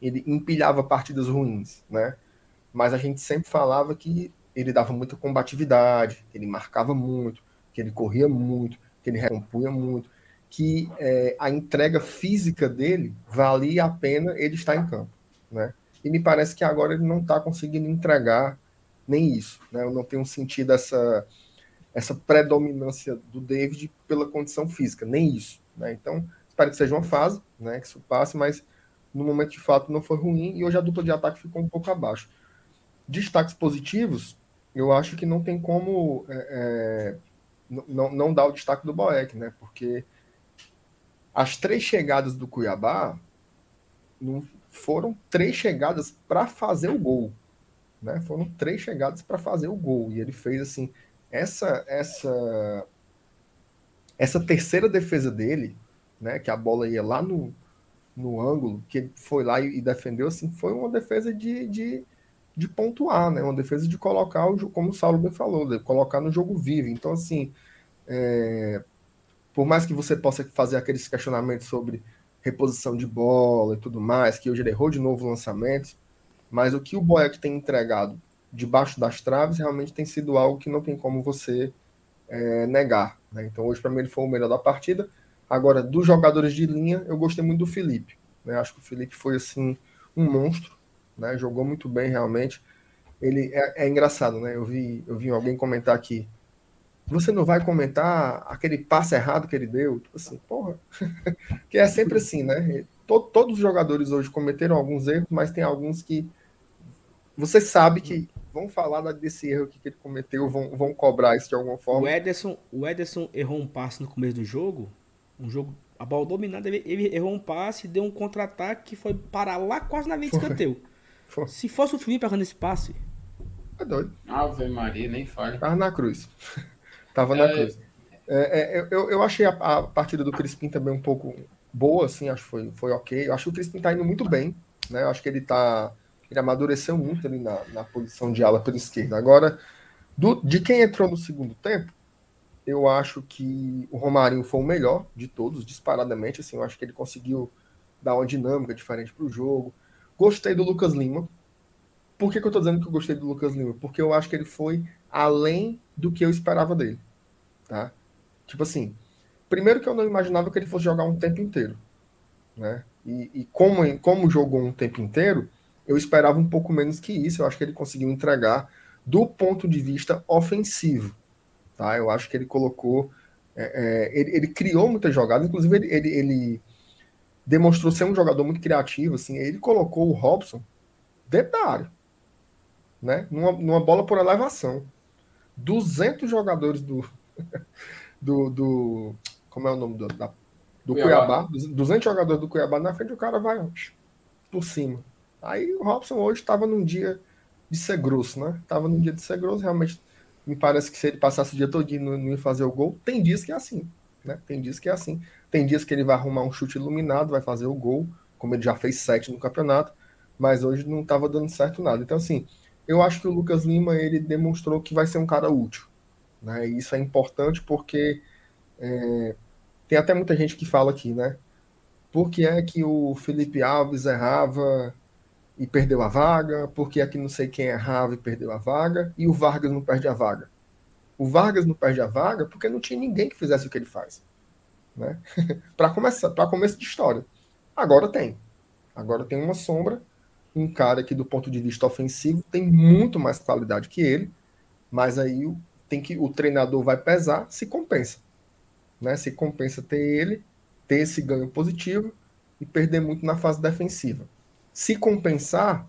ele empilhava partidas ruins, né? Mas a gente sempre falava que ele dava muita combatividade, que ele marcava muito, que ele corria muito, que ele recompunha muito, que é, a entrega física dele valia a pena ele estar em campo, né? E me parece que agora ele não está conseguindo entregar nem isso, né? Eu não tenho sentido essa essa predominância do David pela condição física, nem isso. Né? Então, espero que seja uma fase, né, que isso passe, mas no momento de fato não foi ruim e hoje a dupla de ataque ficou um pouco abaixo. Destaques positivos, eu acho que não tem como é, é, não, não dar o destaque do Boeck, né? Porque as três chegadas do Cuiabá não foram três chegadas para fazer o gol, né? Foram três chegadas para fazer o gol e ele fez assim essa essa essa terceira defesa dele, né, que a bola ia lá no, no ângulo, que ele foi lá e, e defendeu, assim, foi uma defesa de, de, de, pontuar, né, uma defesa de colocar, o, como o Saulo bem falou, de colocar no jogo vivo. Então, assim, é, por mais que você possa fazer aqueles questionamentos sobre reposição de bola e tudo mais, que hoje ele errou de novo lançamentos, mas o que o Boeck tem entregado debaixo das traves realmente tem sido algo que não tem como você é, negar. Né? Então hoje para mim ele foi o melhor da partida. Agora, dos jogadores de linha, eu gostei muito do Felipe. Né? Acho que o Felipe foi assim um monstro, né? jogou muito bem realmente. Ele é, é engraçado, né? Eu vi, eu vi alguém comentar aqui. Você não vai comentar aquele passe errado que ele deu? Tipo assim, porra. que é sempre assim, né? Todo, todos os jogadores hoje cometeram alguns erros, mas tem alguns que você sabe que vão falar desse erro que ele cometeu, vão, vão cobrar isso de alguma forma. O Ederson, o Ederson errou um passe no começo do jogo, um jogo, a bola dominada, ele, ele errou um passe, deu um contra-ataque que foi parar lá quase na linha de escanteio. Se fosse o Felipe errando esse passe... É doido. Ave Maria, nem fale. Tava na cruz. Tava na é... cruz. É, é, eu, eu achei a, a, partida do Crispim também um pouco boa, assim, acho que foi, foi ok. Eu acho que o Crispim tá indo muito bem, né? Eu acho que ele tá ele amadureceu muito ali na, na posição de ala pela esquerda. Agora, do, de quem entrou no segundo tempo, eu acho que o Romarinho foi o melhor de todos, disparadamente. Assim, eu acho que ele conseguiu dar uma dinâmica diferente para o jogo. Gostei do Lucas Lima. Por que, que eu estou dizendo que eu gostei do Lucas Lima? Porque eu acho que ele foi além do que eu esperava dele. Tá? Tipo assim, primeiro que eu não imaginava que ele fosse jogar um tempo inteiro. Né? E, e como, como jogou um tempo inteiro, eu esperava um pouco menos que isso. Eu acho que ele conseguiu entregar do ponto de vista ofensivo. Tá? Eu acho que ele colocou. É, é, ele, ele, criou muitas jogadas, inclusive ele, ele, ele, demonstrou ser um jogador muito criativo. Assim, ele colocou o Robson dentro da área, né? numa, numa bola por elevação. 200 jogadores do, do, do. Como é o nome do, da, do Cuiabá. Cuiabá. 200 jogadores do Cuiabá na frente, o cara vai por cima. Aí o Robson hoje estava num dia de ser grosso, né? Tava num dia de ser grosso, realmente me parece que se ele passasse o dia todo não, não ia fazer o gol. Tem dias que é assim, né? Tem dias que é assim. Tem dias que ele vai arrumar um chute iluminado, vai fazer o gol, como ele já fez sete no campeonato, mas hoje não estava dando certo nada. Então, assim, eu acho que o Lucas Lima ele demonstrou que vai ser um cara útil. Né? E isso é importante porque é, tem até muita gente que fala aqui, né? Por que é que o Felipe Alves errava e perdeu a vaga, porque aqui não sei quem errava e perdeu a vaga, e o Vargas não perde a vaga. O Vargas não perde a vaga porque não tinha ninguém que fizesse o que ele faz. Né? para começar, para começo de história. Agora tem. Agora tem uma sombra, um cara que do ponto de vista ofensivo tem muito mais qualidade que ele, mas aí tem que o treinador vai pesar, se compensa. Né? Se compensa ter ele, ter esse ganho positivo e perder muito na fase defensiva. Se compensar,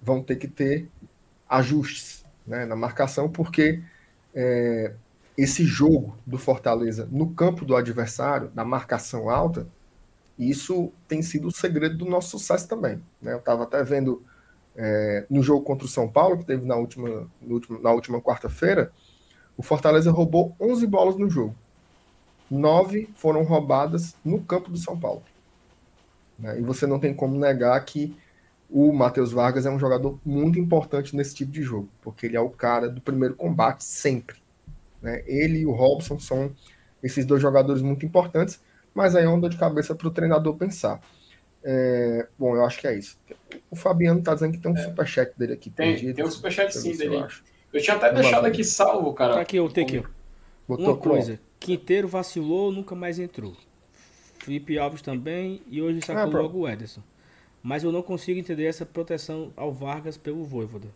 vão ter que ter ajustes né, na marcação, porque é, esse jogo do Fortaleza no campo do adversário, na marcação alta, isso tem sido o segredo do nosso sucesso também. Né? Eu estava até vendo é, no jogo contra o São Paulo, que teve na última, na última quarta-feira, o Fortaleza roubou 11 bolas no jogo. Nove foram roubadas no campo do São Paulo. Né? E você não tem como negar que o Matheus Vargas é um jogador muito importante nesse tipo de jogo, porque ele é o cara do primeiro combate sempre. Né? Ele e o Robson são esses dois jogadores muito importantes, mas aí é uma dor de cabeça para o treinador pensar. É, bom, eu acho que é isso. O Fabiano está dizendo que tem um é. superchat dele aqui. Tem, perdido, tem um superchat sim dele. Eu, eu, tinha até deixado aqui salvo, cara. Tá aqui, eu tenho aqui. Botou Uma coisa, Quinteiro vacilou, nunca mais entrou. Felipe Alves também e hoje sacou ah, logo o Ederson. Mas eu não consigo entender essa proteção ao Vargas pelo Voivoda.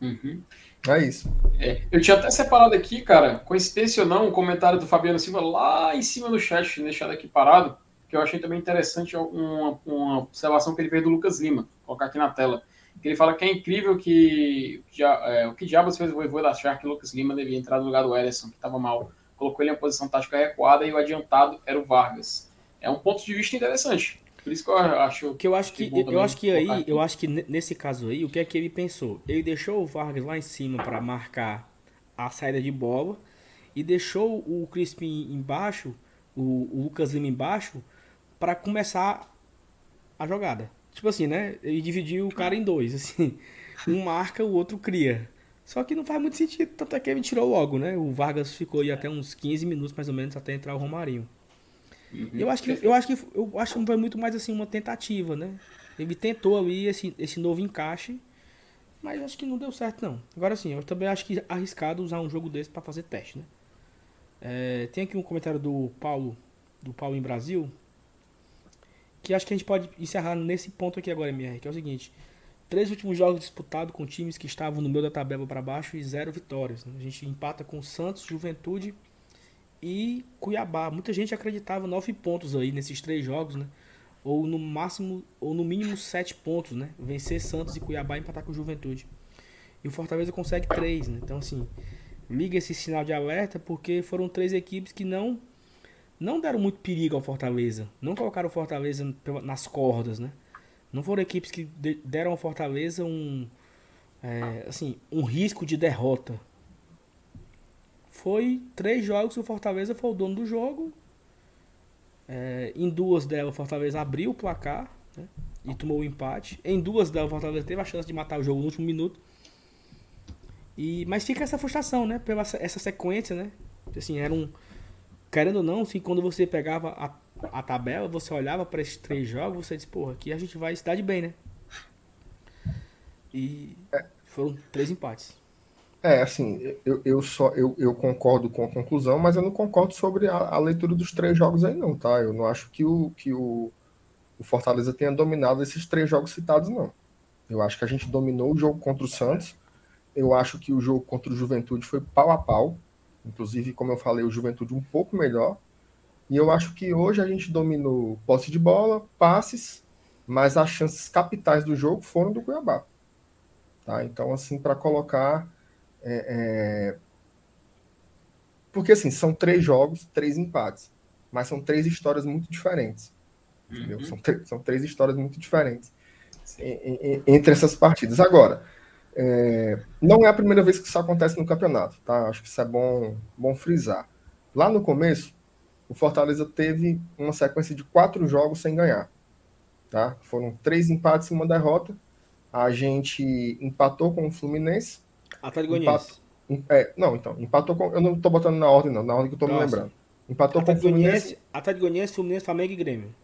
Uhum. É isso. É, eu tinha até separado aqui, cara, coincidência ou não, um comentário do Fabiano Silva lá em cima do chat, deixado aqui parado, que eu achei também interessante uma, uma observação que ele fez do Lucas Lima, vou colocar aqui na tela. Que ele fala que é incrível que, é, o que diabos fez o Voivoda achar que Lucas Lima devia entrar no lugar do Ederson, que estava mal colocou ele em uma posição tática recuada e o adiantado era o Vargas. É um ponto de vista interessante. Por isso que eu acho que eu acho que eu acho que aí, eu acho que nesse caso aí, o que é que ele pensou? Ele deixou o Vargas lá em cima para marcar a saída de bola e deixou o Crispim embaixo, o, o Lucas Lima embaixo para começar a jogada. Tipo assim, né? Ele dividiu o cara em dois, assim. Um marca, o outro cria. Só que não faz muito sentido, tanto é que ele tirou logo, né? O Vargas ficou aí até uns 15 minutos mais ou menos até entrar o Romarinho. Uhum. Eu acho que eu acho que eu acho que foi muito mais assim uma tentativa, né? Ele tentou ali esse, esse novo encaixe, mas acho que não deu certo não. Agora sim, eu também acho que é arriscado usar um jogo desse para fazer teste, né? É, tem aqui um comentário do Paulo, do Paulo em Brasil, que acho que a gente pode encerrar nesse ponto aqui agora, MR, que é o seguinte: Três últimos jogos disputados com times que estavam no meio da tabela para baixo e zero vitórias. Né? A gente empata com Santos, Juventude e Cuiabá. Muita gente acreditava nove pontos aí nesses três jogos, né? Ou no máximo, ou no mínimo sete pontos, né? Vencer Santos e Cuiabá e empatar com Juventude. E o Fortaleza consegue três, né? Então, assim, liga esse sinal de alerta porque foram três equipes que não não deram muito perigo ao Fortaleza. Não colocaram o Fortaleza nas cordas, né? Não foram equipes que deram ao Fortaleza um, é, assim, um risco de derrota. Foi três jogos que o Fortaleza foi o dono do jogo. É, em duas delas, o Fortaleza abriu o placar né, e tomou o empate. Em duas delas, o Fortaleza teve a chance de matar o jogo no último minuto. E, mas fica essa frustração, né? Pela essa sequência, né? Assim, era um. Querendo ou não, assim, quando você pegava a a tabela, você olhava para esses três jogos, você disse, porra, aqui a gente vai se dar de bem, né? E foram três empates. É, assim, eu, eu só eu, eu concordo com a conclusão, mas eu não concordo sobre a, a, leitura dos três jogos aí, não, tá? Eu não acho que o, que o, o Fortaleza tenha dominado esses três jogos citados, não. Eu acho que a gente dominou o jogo contra o Santos. Eu acho que o jogo contra o Juventude foi pau a pau. Inclusive, como eu falei, o Juventude um pouco melhor. E eu acho que hoje a gente dominou posse de bola, passes, mas as chances capitais do jogo foram do Cuiabá. Tá? Então, assim, para colocar. É, é... Porque, assim, são três jogos, três empates. Mas são três histórias muito diferentes. Uhum. São, são três histórias muito diferentes entre essas partidas. Agora, é, não é a primeira vez que isso acontece no campeonato, tá? Acho que isso é bom, bom frisar. Lá no começo, o Fortaleza teve uma sequência de quatro jogos sem ganhar. Tá? Foram três empates e uma derrota. A gente empatou com o Fluminense. Atlético Goianiense. É, não, então, empatou com. Eu não estou botando na ordem, não, na ordem que eu estou me lembrando. Empatou Atlético com o Fluminense. Atlético Goianiense, Fluminense, Flamengo e Grêmio.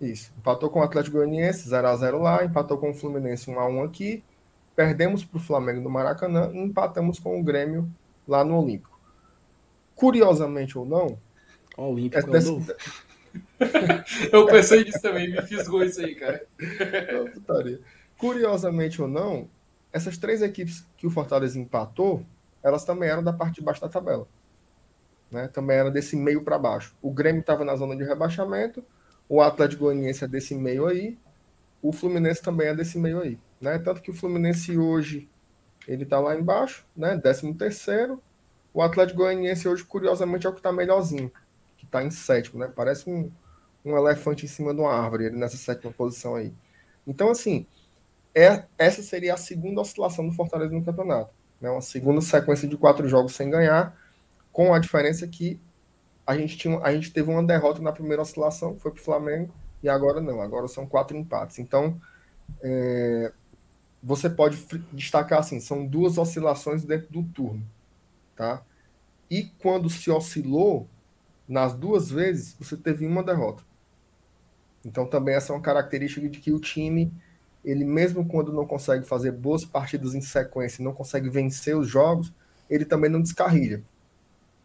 Isso. Empatou com o Atlético Goianiense, 0x0 lá, empatou com o Fluminense 1x1 aqui, perdemos para o Flamengo no Maracanã e empatamos com o Grêmio lá no Olímpico. Curiosamente ou não. O Olímpico é, desse... Eu pensei nisso também, me fisgou isso aí, cara. Curiosamente ou não, essas três equipes que o Fortaleza empatou, elas também eram da parte de baixo da tabela. Né? Também era desse meio para baixo. O Grêmio estava na zona de rebaixamento, o Atlético Goianiense é desse meio aí, o Fluminense também é desse meio aí. Né? Tanto que o Fluminense hoje ele está lá embaixo, né? 13 terceiro. O Atlético Goianiense hoje, curiosamente, é o que está melhorzinho, que está em sétimo, né? Parece um, um elefante em cima de uma árvore, ele nessa sétima posição aí. Então, assim, é, essa seria a segunda oscilação do Fortaleza no campeonato. Né? Uma segunda sequência de quatro jogos sem ganhar, com a diferença que a gente, tinha, a gente teve uma derrota na primeira oscilação, foi para o Flamengo, e agora não, agora são quatro empates. Então, é, você pode destacar assim, são duas oscilações dentro do turno, tá? E quando se oscilou, nas duas vezes, você teve uma derrota. Então também essa é uma característica de que o time, ele mesmo quando não consegue fazer boas partidas em sequência, não consegue vencer os jogos, ele também não descarrilha,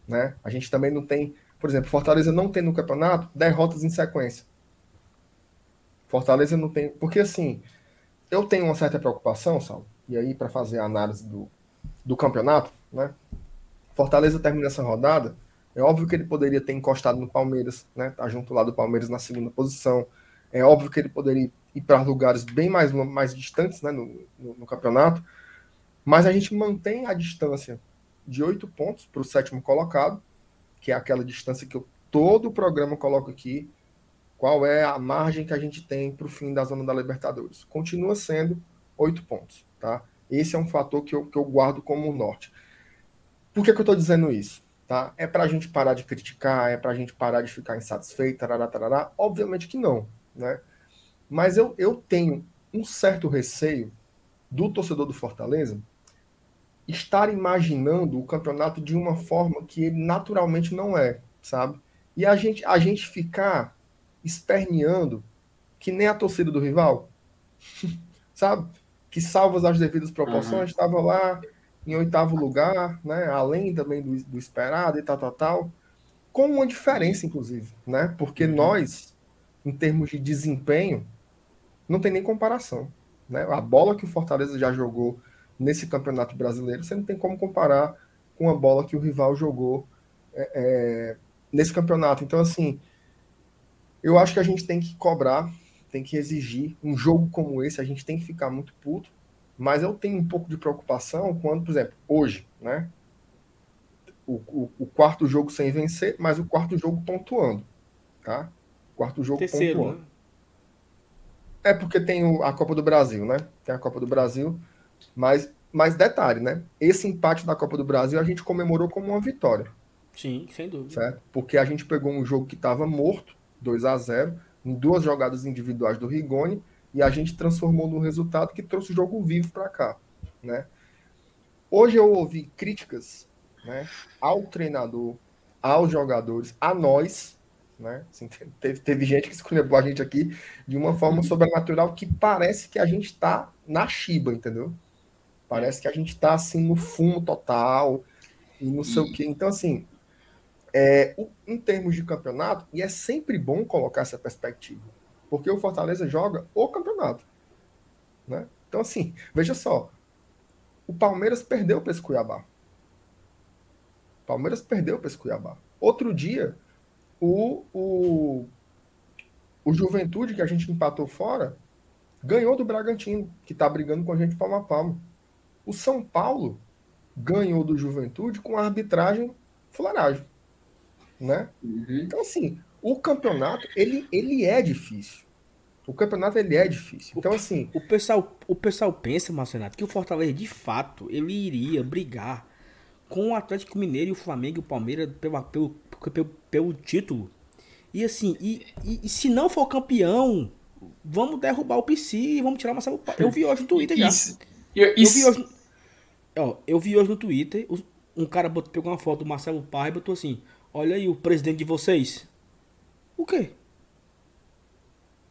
né? A gente também não tem, por exemplo, Fortaleza não tem no campeonato derrotas em sequência. Fortaleza não tem, porque assim, eu tenho uma certa preocupação, Sal, e aí para fazer a análise do, do campeonato, né? Fortaleza termina essa rodada, é óbvio que ele poderia ter encostado no Palmeiras, né? Tá junto lá do Palmeiras na segunda posição. É óbvio que ele poderia ir para lugares bem mais, mais distantes né, no, no, no campeonato, mas a gente mantém a distância de oito pontos para o sétimo colocado, que é aquela distância que eu todo o programa coloco aqui, qual é a margem que a gente tem para o fim da zona da Libertadores. Continua sendo oito pontos, tá? Esse é um fator que eu, que eu guardo como norte. Por que, que eu estou dizendo isso? Tá? É para a gente parar de criticar, é para a gente parar de ficar insatisfeito, tarará, tarará? Obviamente que não, né? Mas eu, eu tenho um certo receio do torcedor do Fortaleza estar imaginando o campeonato de uma forma que ele naturalmente não é, sabe? E a gente, a gente ficar esperneando que nem a torcida do rival, sabe? Que salvas as devidas proporções, estava uhum. lá em oitavo lugar, né? Além também do, do, esperado e tal, tal, tal. Com uma diferença, inclusive, né? Porque uhum. nós, em termos de desempenho, não tem nem comparação. Né? A bola que o Fortaleza já jogou nesse campeonato brasileiro, você não tem como comparar com a bola que o rival jogou é, é, nesse campeonato. Então, assim, eu acho que a gente tem que cobrar, tem que exigir um jogo como esse, a gente tem que ficar muito puto, mas eu tenho um pouco de preocupação quando, por exemplo, hoje, né? O, o, o quarto jogo sem vencer, mas o quarto jogo pontuando, tá? Quarto jogo Terceiro, pontuando. Né? É porque tem a Copa do Brasil, né? Tem a Copa do Brasil, mas, mas detalhe, né? Esse empate da Copa do Brasil a gente comemorou como uma vitória. Sim, sem dúvida. Certo? Porque a gente pegou um jogo que estava morto, 2 a 0 em duas jogadas individuais do Rigoni, e a gente transformou no resultado que trouxe o jogo vivo para cá, né? Hoje eu ouvi críticas, né, ao treinador, aos jogadores, a nós, né? Assim, teve, teve gente que escolheu a gente aqui de uma forma sobrenatural que parece que a gente está na chiba, entendeu? Parece que a gente está assim no fumo total e não sei o quê. Então, assim, é, em termos de campeonato, e é sempre bom colocar essa perspectiva, porque o Fortaleza joga o campeonato. Né? Então, assim, veja só, o Palmeiras perdeu para esse Cuiabá. O Palmeiras perdeu para esse Cuiabá. Outro dia, o, o, o Juventude, que a gente empatou fora, ganhou do Bragantino, que está brigando com a gente palmo a palmo. O São Paulo ganhou do Juventude com a arbitragem fularagem né? Uhum. Então, assim, o campeonato, ele, ele é difícil. O campeonato, ele é difícil. Então, assim... O pessoal, o pessoal pensa, Marcenato, que o Fortaleza, de fato, ele iria brigar com o Atlético Mineiro e o Flamengo e o Palmeiras pelo, pelo, pelo, pelo título. E assim, e, e, e, se não for campeão, vamos derrubar o PC e vamos tirar o Marcelo Eu vi hoje no Twitter já. Isso, eu, isso. eu vi hoje. Ó, eu vi hoje no Twitter, um cara botou, pegou uma foto do Marcelo Pai e botou assim: Olha aí o presidente de vocês. O quê?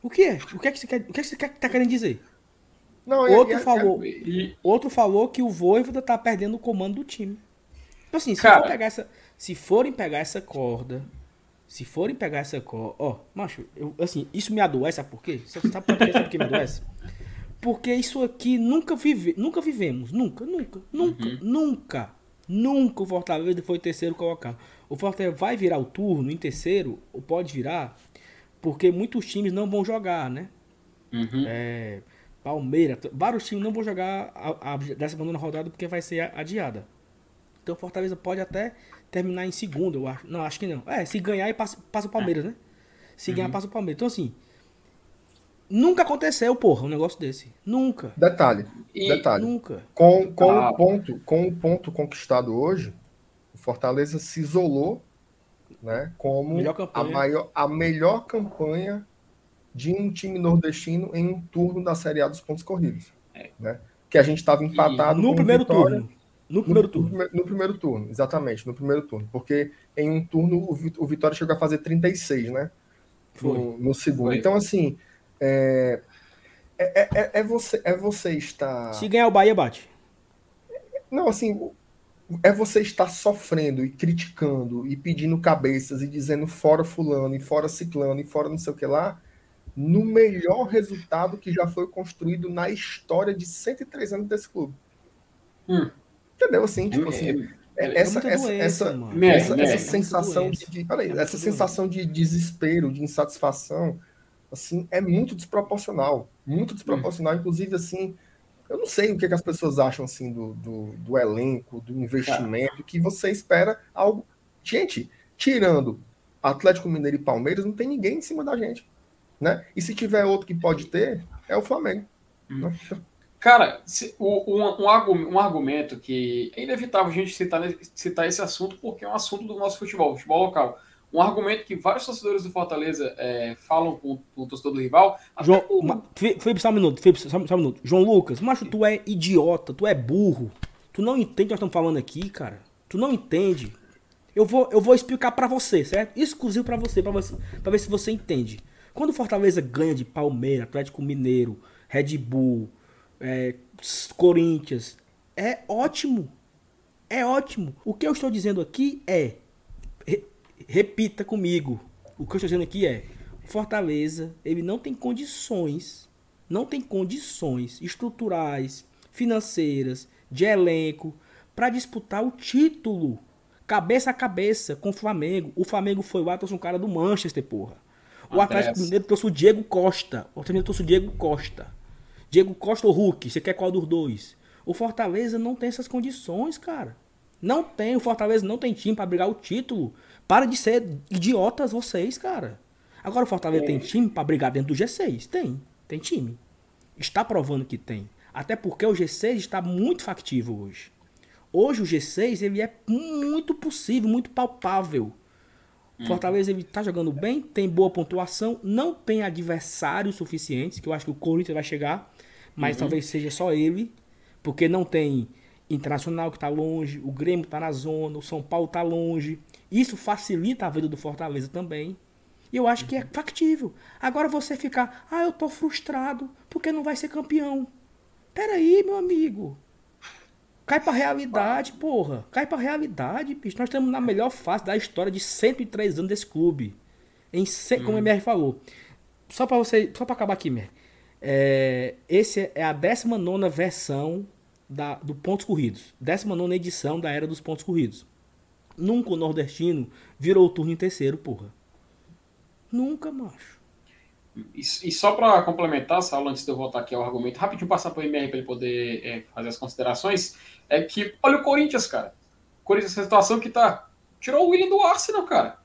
O que é? O que é que você, quer, o que é que você quer, tá querendo dizer? Não, Outro e- falou, E, outro falou que o Voivoda tá perdendo o comando do time. Então assim, se, Cara. for pegar essa, se forem pegar essa corda, se forem pegar essa corda, ó, macho, eu, assim, isso me adoece, sabe por quê? Sabe, sabe por quê? Sabe por que me adoece? Porque isso aqui nunca vive, nunca vivemos, nunca, nunca, nunca, nunca, nunca o Fortaleza foi terceiro colocado. O Fortaleza vai virar o turno em terceiro, ou pode virar, porque muitos times não vão jogar, né? Uhum. É, Palmeiras, vários times não vão jogar a, a décima nona rodada porque vai ser adiada. Então o Fortaleza pode até terminar em segundo, eu acho. Não, acho que não. É, se ganhar e passa, passa o Palmeiras, né? Se ganhar, passa o Palmeiras. Então, assim, nunca aconteceu, porra, um negócio desse. Nunca. Detalhe, E- detalhe. Nunca. Com, com, Ah. o ponto, com o ponto conquistado hoje, o Fortaleza se isolou né, como Melhor a, maior, a melhor campanha de um time nordestino em um turno da Série A dos pontos corridos. Né? Que a gente estava empatado No com o primeiro Vitória, turno. No No, primeiro no turno. prime- no primeiro turno, exatamente, no primeiro turno. Porque em um turno o, o Vitória chegou a fazer 36, né? No, no segundo. Foi. Então, assim, é, é, é, é você, é você estar. Se ganhar o Bahia, bate. Não, assim, é você estar sofrendo e criticando e pedindo cabeças e dizendo fora fulano e fora ciclano e fora não sei o que lá, no melhor resultado que já foi construído na história de 103 anos desse clube. Hum. Entendeu? Assim, tipo assim, é- É essa, essa, doença, essa, mano. Essa, essa é sensação de, É essa sensação de desespero, de insatisfação, assim, é muito desproporcional, muito desproporcional, inclusive assim, eu não sei o que, que as pessoas acham assim do, do, do elenco, do investimento, que você espera algo. Gente, tirando Atlético Mineiro e Palmeiras, não tem ninguém em cima da gente, né? E se tiver outro que pode ter, é o Flamengo. né? Cara, se- o- um, um argu- um argumento que é inevitável a gente citar, citar esse assunto porque é um assunto do nosso futebol, futebol local. Um argumento que vários torcedores do Fortaleza é, falam com, com o torcedor do rival. João, com- ma- Felipe, só um minuto, Felipe, só, só um minuto. João Lucas, macho, tu é idiota, tu é burro. Tu não entende o que nós estamos falando aqui, cara. Tu não entende. Eu vou, eu vou explicar pra você, certo? Exclusivo pra você, pra você, pra ver se você entende. Quando o Fortaleza ganha de Palmeiras, Atlético Mineiro, Red Bull, é, Corinthians, é ótimo. É ótimo. O que eu estou dizendo aqui é re- repita comigo. O que eu estou dizendo aqui é: o Fortaleza, ele não tem condições, não tem condições estruturais, financeiras, de elenco para disputar o título cabeça a cabeça com o Flamengo. O Flamengo foi lá, trouxe um cara do Manchester, porra. O. Atlético Mineiro trouxe o Diego Costa. O Atlético Mineiro trouxe o Diego Costa. Diego Costa ou Hulk? Você quer qual dos dois? O Fortaleza não tem essas condições, cara. Não tem. O Fortaleza não tem time pra brigar o título. Para de ser idiotas vocês, cara. Agora o Fortaleza tem time pra brigar dentro do G6? Tem. Tem time. Está provando que tem. Até porque o G6 está muito factível hoje. Hoje o G6 ele é muito possível, muito palpável. Fortaleza ele tá jogando bem, tem boa pontuação, não tem adversários suficientes, que eu acho que o Corinthians vai chegar, mas talvez seja só ele, porque não tem Internacional que tá longe, o Grêmio tá na zona, o São Paulo tá longe. Isso facilita a vida do Fortaleza também. E eu acho que é factível. Agora você ficar, ah, eu tô frustrado porque não vai ser campeão. Peraí, meu amigo. Cai pra realidade, porra. Cai pra realidade, bicho. Nós estamos na melhor fase da história de 103 anos desse clube. Em Como o MR falou. Só pra você. Só pra acabar aqui, MR. É, esse é a 19 versão da, do Pontos Corridos. 19 edição da Era dos Pontos Corridos. Nunca o nordestino virou o turno em terceiro, porra. Nunca, macho. E, e só para complementar, Saulo, antes de eu voltar aqui ao argumento, rapidinho passar para o MR para ele poder é, fazer as considerações, é que, olha o Corinthians, cara. O Corinthians, essa situação que tá. Tirou o William do Arsenal, cara.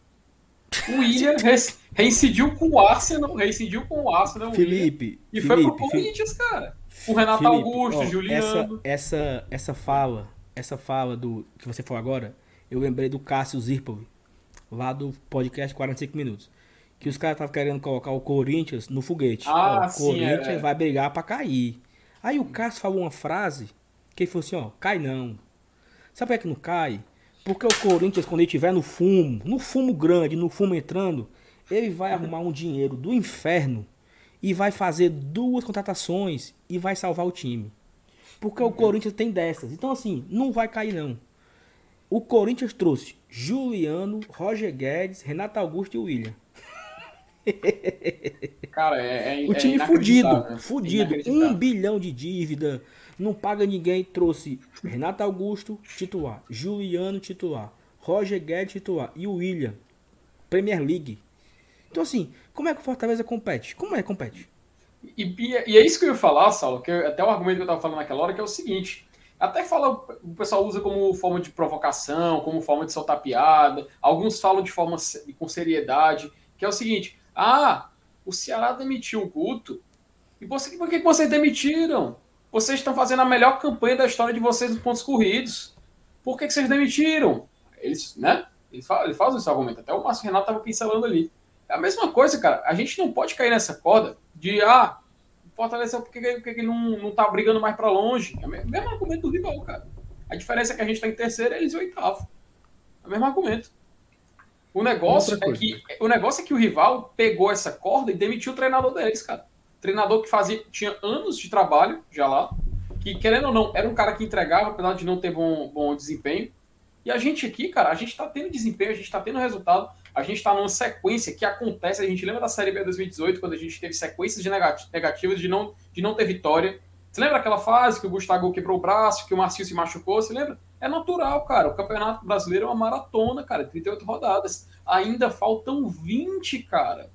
O William re- reincidiu com o Arsenal, reincidiu com o Arsenal. o Felipe. e foi Felipe, pro Fi- Corinthians, cara. O Renato Felipe, Augusto, ó, Juliano. Essa, essa, essa fala, essa fala do que você falou agora, eu lembrei do Cássio Zirpoli, lá do podcast 45 Minutos. Que os caras estavam querendo colocar o Corinthians no foguete. Ah, Ó, o sim, Corinthians é. vai brigar pra cair. Aí o Cássio falou uma frase que ele falou assim, ó, cai não. Sabe por que que não cai? Porque o Corinthians, quando ele estiver no fumo, no fumo grande, no fumo entrando, ele vai arrumar um dinheiro do inferno e vai fazer duas contratações e vai salvar o time. Porque o Corinthians tem dessas. Então, assim, não vai cair, não. O Corinthians trouxe Juliano, Roger Guedes, Renato Augusto e William. Cara, é, é o time é fudido, fudido. Um bilhão de dívida, não paga ninguém. Trouxe Renato Augusto, titular. Juliano, titular. Roger Guedes, titular. E o William, Premier League. Então, assim, como é que o Fortaleza compete? Como é que compete? E, e, é isso que eu ia falar, Saulo, que até o argumento que eu estava falando naquela hora, que é o seguinte. Até fala, o pessoal usa como forma de provocação, como forma de soltar piada. Alguns falam de forma com seriedade, que é o seguinte: ah, o Ceará demitiu o Guto. E você, por que vocês demitiram? Vocês estão fazendo a melhor campanha da história de vocês nos pontos corridos. Por que, que vocês demitiram? Eles, né? Ele faz, ele faz esse argumento. Até o Márcio Renato estava pincelando ali. É a mesma coisa, cara. A gente não pode cair nessa corda de, ah, Fortaleza, por que, por que ele não, não tá brigando mais para longe? É o mesmo argumento do rival, cara. A diferença é que a gente tá em terceiro e eles em oitavo. É o mesmo argumento. O negócio, é que, o negócio é que o rival pegou essa corda e demitiu o treinador deles, cara. Treinador que fazia, tinha anos de trabalho já lá, que querendo ou não, era um cara que entregava, apesar de não ter bom, bom desempenho. E a gente aqui, cara, a gente tá tendo desempenho, a gente tá tendo resultado a gente está numa sequência que acontece. A gente lembra da Série B 2018, quando a gente teve sequências de negativas, de não, de não ter vitória. Você lembra aquela fase que o Gustavo quebrou o braço, que o Marcinho se machucou? Você lembra? É natural, cara. O Campeonato Brasileiro é uma maratona, cara. 38 rodadas. Ainda faltam 20, cara.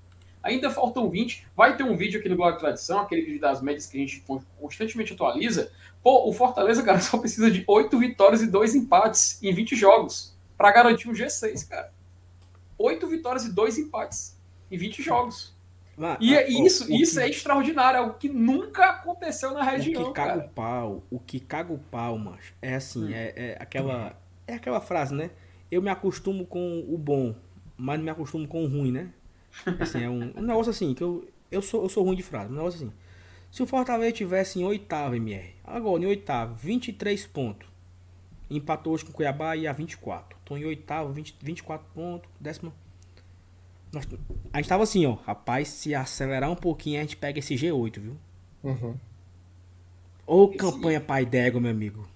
Ainda faltam 20. Vai ter um vídeo aqui no Blog Tradição, aquele vídeo das médias que a gente constantemente atualiza. Pô, o Fortaleza, cara, só precisa de 8 vitórias e 2 empates em 20 jogos para garantir um G6, cara oito vitórias e dois empates em 20 jogos. Ah, e ah, isso, o, isso que... é extraordinário, é o que nunca aconteceu na região. O que caga cara. o pau, o que caga o pau, macho, é assim, hum. é, é, aquela. É aquela frase, né? Eu me acostumo com o bom, mas não me acostumo com o ruim, né? Assim, é um, um negócio assim, que eu, eu, sou, eu sou ruim de frase, um negócio assim. Se o Fortaleza tivesse em oitavo, MR, agora em oitavo, 23 pontos. Empatou hoje com o Cuiabá e a 24. Tô em oitavo, 20, 24 pontos. Décima. Nós, a gente tava assim, ó. Rapaz, se acelerar um pouquinho, a gente pega esse G8, viu? Uhum. Ô esse... campanha pai d'égua, meu amigo.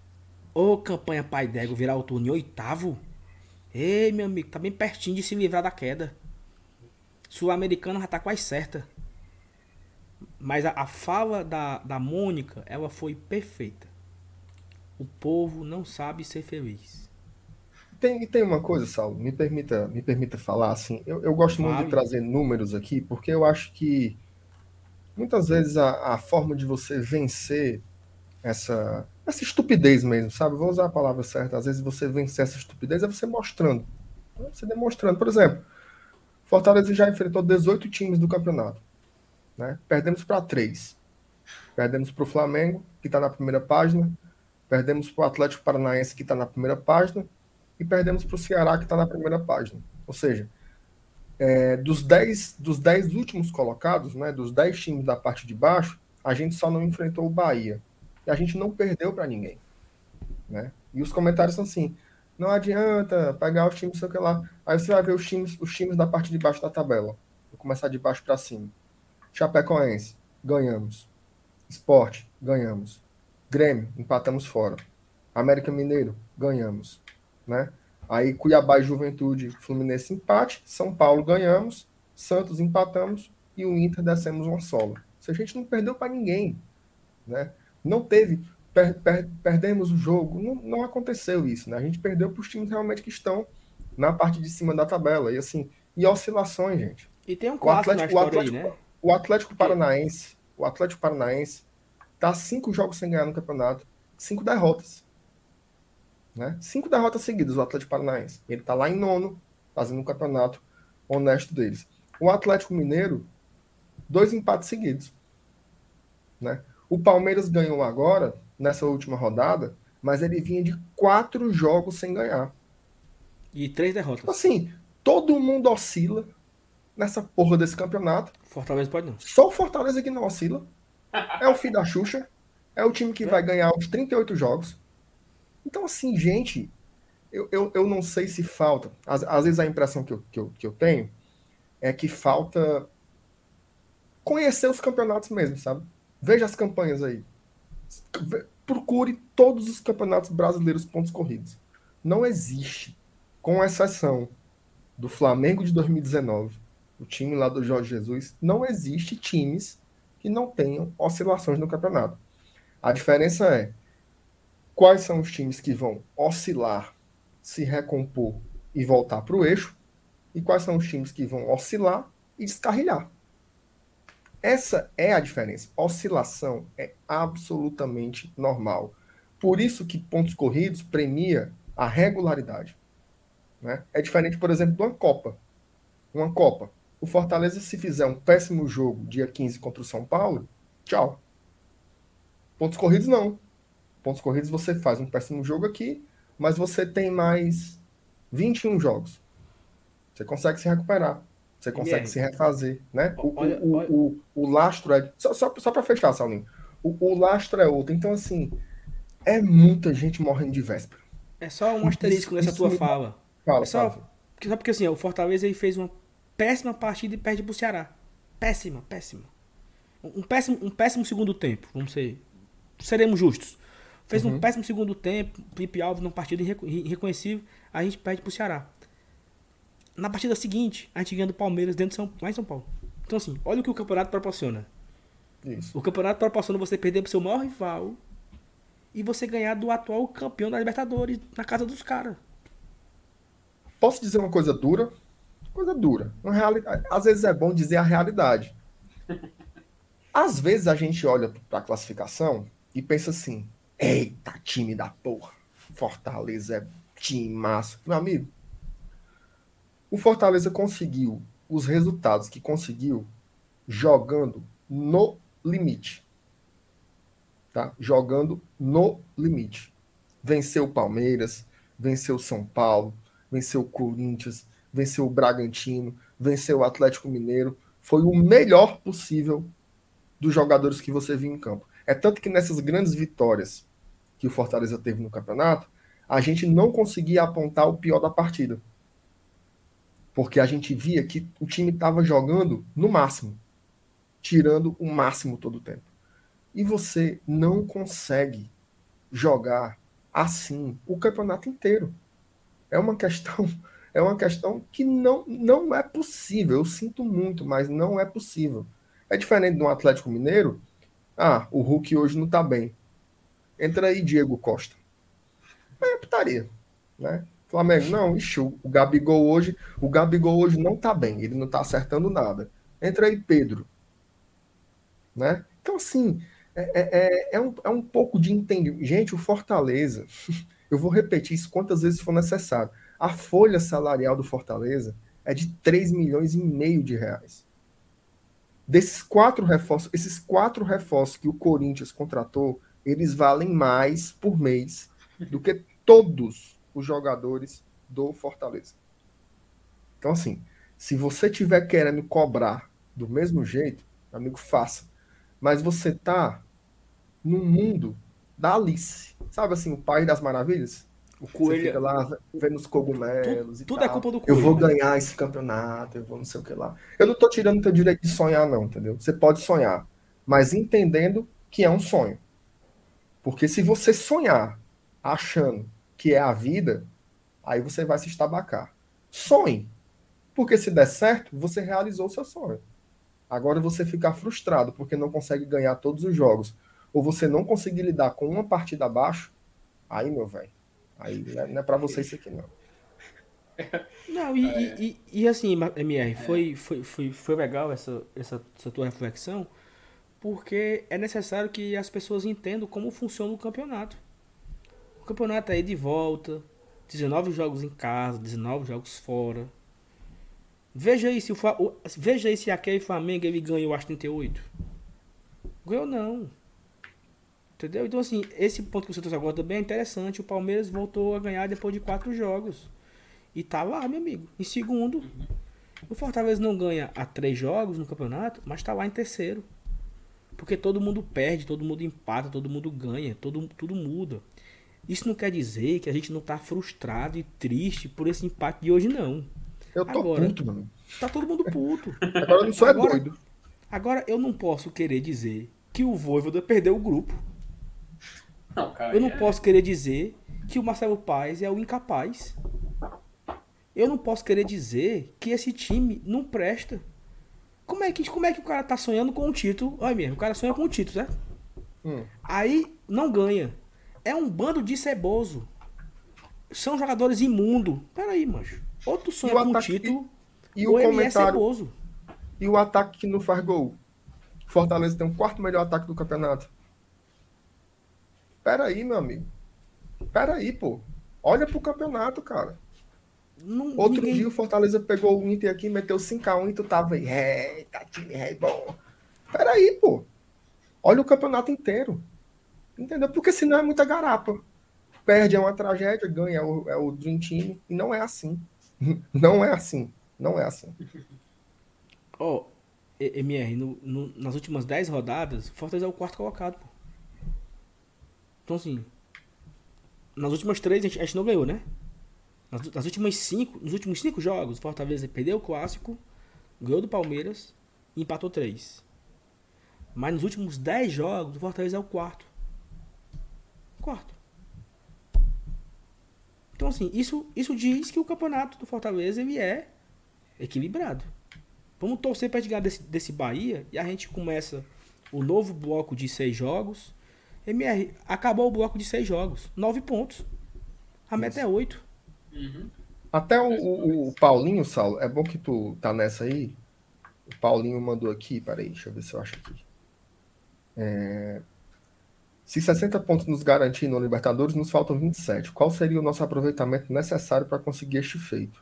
Ô campanha pai d'égua virar o turno em oitavo. Ei, meu amigo, tá bem pertinho de se livrar da queda. Sul-Americano já tá quase certa. Mas a, a fala da, da Mônica, ela foi perfeita. O povo não sabe ser feliz. Tem, tem uma coisa, Saulo, me permita, me permita falar assim. Eu, eu gosto muito de trazer números aqui, porque eu acho que muitas vezes a, a forma de você vencer essa, essa estupidez mesmo, sabe? Vou usar a palavra certa. Às vezes você vencer essa estupidez é você mostrando. Né? Você demonstrando. Por exemplo, Fortaleza já enfrentou 18 times do campeonato. Né? Perdemos para três. Perdemos para o Flamengo, que está na primeira página. Perdemos para o Atlético Paranaense, que está na primeira página, e perdemos para o Ceará, que está na primeira página. Ou seja, é, dos 10 dos dez últimos colocados, né, dos 10 times da parte de baixo, a gente só não enfrentou o Bahia. E a gente não perdeu para ninguém. Né? E os comentários são assim: não adianta pegar os times, sei o que lá. Aí você vai ver os times, os times da parte de baixo da tabela. Vou começar de baixo para cima. Chapecoense, ganhamos. Esporte, ganhamos. Grêmio, empatamos fora. América Mineiro, ganhamos. Né? Aí Cuiabá e Juventude, Fluminense empate, São Paulo ganhamos, Santos empatamos e o Inter descemos uma sola. Se a gente não perdeu para ninguém, né? Não teve, per, per, perdemos o jogo, não, não aconteceu isso, né? A gente perdeu para os times realmente que estão na parte de cima da tabela e assim, e oscilações, gente. E tem um o Atlético, o Atlético, aí, né? o Atlético Paranaense, o Atlético Paranaense Tá cinco jogos sem ganhar no campeonato, cinco derrotas. Né? Cinco derrotas seguidas o Atlético Paranaense. Ele tá lá em nono, fazendo um campeonato honesto deles. O Atlético Mineiro, dois empates seguidos. Né? O Palmeiras ganhou agora, nessa última rodada, mas ele vinha de quatro jogos sem ganhar. E três derrotas. Tipo assim, todo mundo oscila nessa porra desse campeonato. Fortaleza pode não. Só o Fortaleza que não oscila. É o fim da Xuxa. É o time que vai ganhar os 38 jogos. Então, assim, gente, eu, eu, eu não sei se falta. Às, às vezes a impressão que eu, que, eu, que eu tenho é que falta conhecer os campeonatos mesmo, sabe? Veja as campanhas aí. Procure todos os campeonatos brasileiros pontos corridos. Não existe, com exceção do Flamengo de 2019, o time lá do Jorge Jesus, não existe times que não tenham oscilações no campeonato. A diferença é quais são os times que vão oscilar, se recompor e voltar para o eixo, e quais são os times que vão oscilar e descarrilhar. Essa é a diferença. Oscilação é absolutamente normal. Por isso que pontos corridos premia a regularidade. Né? É diferente, por exemplo, de uma Copa. Uma Copa. O Fortaleza, se fizer um péssimo jogo dia 15 contra o São Paulo, tchau. Pontos corridos, não. Pontos corridos você faz um péssimo jogo aqui, mas você tem mais 21 jogos. Você consegue se recuperar. Você consegue se refazer, né? O, olha, o, olha. O, o, lastro é. Só, só, só para fechar, Saulinho. O, o lastro é outro. Então, assim, é muita gente morrendo de véspera. É só um asterisco nessa tua fala. Fala, é só, fala. só porque assim, o Fortaleza ele fez uma péssima partida e perde pro Ceará. Péssima, péssima. Um péssimo, um péssimo segundo tempo, vamos ser. Seremos justos. Fez uhum. um péssimo segundo tempo, Felipe Alves numa partida irreconhecível, a gente perde pro Ceará. Na partida seguinte, a gente ganha do Palmeiras dentro de São, lá em São Paulo. Então, assim, olha o que o campeonato proporciona. Isso. O campeonato proporciona você perder pro seu maior rival e você ganhar do atual campeão da Libertadores na casa dos caras. Posso dizer uma coisa dura? Coisa dura. Uma realidade. Às vezes é bom dizer a realidade. Às vezes a gente olha para a classificação e pensa assim: eita, time da porra. Fortaleza é time massa. Meu amigo, o Fortaleza conseguiu os resultados que conseguiu jogando no limite. Tá? Jogando no limite. Venceu o Palmeiras, venceu o São Paulo, venceu o Corinthians, venceu o Bragantino, venceu o Atlético Mineiro. Foi o melhor possível dos jogadores que você viu em campo. É tanto que nessas grandes vitórias que o Fortaleza teve no campeonato, a gente não conseguia apontar o pior da partida porque a gente via que o time estava jogando no máximo, tirando o máximo todo o tempo. E você não consegue jogar assim o campeonato inteiro. É uma questão, é uma questão que não, não é possível. Eu sinto muito, mas não é possível. É diferente de um Atlético Mineiro. Ah, o Hulk hoje não está bem. Entra aí, Diego Costa. É putaria, né? Flamengo, não, ixi, o Gabigol hoje, o Gabigol hoje não tá bem, ele não tá acertando nada. Entra aí, Pedro. Né? Então, assim, é, é, é, é um, é um pouco de entender. Gente, o Fortaleza, eu vou repetir isso quantas vezes for necessário. A folha salarial do Fortaleza é de 3 milhões e meio de reais. Desses quatro reforços, esses quatro reforços que o Corinthians contratou, eles valem mais por mês do que todos os jogadores do Fortaleza. Então, assim, se você tiver querendo cobrar do mesmo jeito, amigo, faça. Mas você tá no mundo da Alice. Sabe assim, o Pai das Maravilhas? O coelho. Você fica lá vendo os cogumelos tudo, e tudo é tal. é culpa do coelho. Eu vou ganhar esse campeonato, eu vou não sei o que lá. Eu não tô tirando o teu direito de sonhar, não, entendeu? Você pode sonhar, mas entendendo que é um sonho. Porque se você sonhar achando que é a vida, aí você vai se estabacar. Sonhe. Porque se der certo, você realizou o seu sonho. Agora você ficar frustrado porque não consegue ganhar todos os jogos, ou você não conseguir lidar com uma partida abaixo, aí, meu velho, aí não é para você isso aqui, não. Não, e, é. e, e, e, assim, MR, foi, foi, foi, foi legal essa, essa, essa tua reflexão, porque é necessário que as pessoas entendam como funciona o campeonato campeonato aí de volta. 19 jogos em casa, 19 jogos fora. Veja aí se o, o veja aí se aquele Flamengo ele ganhou as 38. Ganhou não. Entendeu? Então assim, esse ponto que você trouxe agora também é interessante. O Palmeiras voltou a ganhar depois de quatro jogos. E tá lá, meu amigo, em segundo. O Fortaleza não ganha a três jogos no campeonato, mas tá lá em terceiro. Porque todo mundo perde, todo mundo empata, todo mundo ganha, todo, tudo muda. Isso não quer dizer que a gente não tá frustrado e triste por esse empate de hoje, não. Eu tô Agora, puto, mano. Tá todo mundo puto. Agora eu não sou é Agora, doido. Agora, eu não posso querer dizer que o Voivoda perdeu o grupo. Não, cara, Eu não é- posso querer dizer que o Marcelo Paes é o incapaz. Eu não posso querer dizer que esse time não presta. Como é que, como é que o cara tá sonhando com um título? Olha mesmo, o cara sonha com um título, certo? Hum. Aí não ganha. É um bando de ceboso. São jogadores imundo. Peraí, mancho. Ou tu sonha o com ataque- título, E o é comentário. ceboso. E o ataque que não faz gol. Fortaleza tem o quarto melhor ataque do campeonato. Pera aí, meu amigo. Pera aí, pô. Olha pro campeonato, cara. Não, Outro ninguém- dia o Fortaleza pegou o Inter aqui, meteu 5x1 e tu tava aí. É, tá time é bom. Pera aí, pô. Olha o campeonato inteiro. Entendeu? Porque senão é muita garapa. Perde é uma tragédia, ganha é o, é o Dream Team. E não é assim. Não é assim. Não é assim. Ó, E- MR, no- no- nas últimas 10 rodadas, o Fortaleza é o quarto colocado, pô. Então, assim, nas últimas três a gente, a gente não ganhou, né? Nas, nas últimas cinco, nos últimos cinco jogos, o Fortaleza perdeu o clássico, ganhou do Palmeiras e empatou três. Mas nos últimos 10 jogos, o Fortaleza é o quarto. Quarto. Então, assim, isso, isso diz que o campeonato do Fortaleza ele é equilibrado. Vamos torcer para ganhar desse, desse Bahia e a gente começa o novo bloco de seis jogos. MR, acabou o bloco de seis jogos. Nove pontos. A meta é oito. Uhum. Até o, o- o Paulinho, Saulo, é bom que tu tá nessa aí. O Paulinho mandou aqui, peraí, deixa eu ver se eu acho aqui. É, Se 60 pontos nos garantir no Libertadores, nos faltam 27. Qual seria o nosso aproveitamento necessário para conseguir este feito?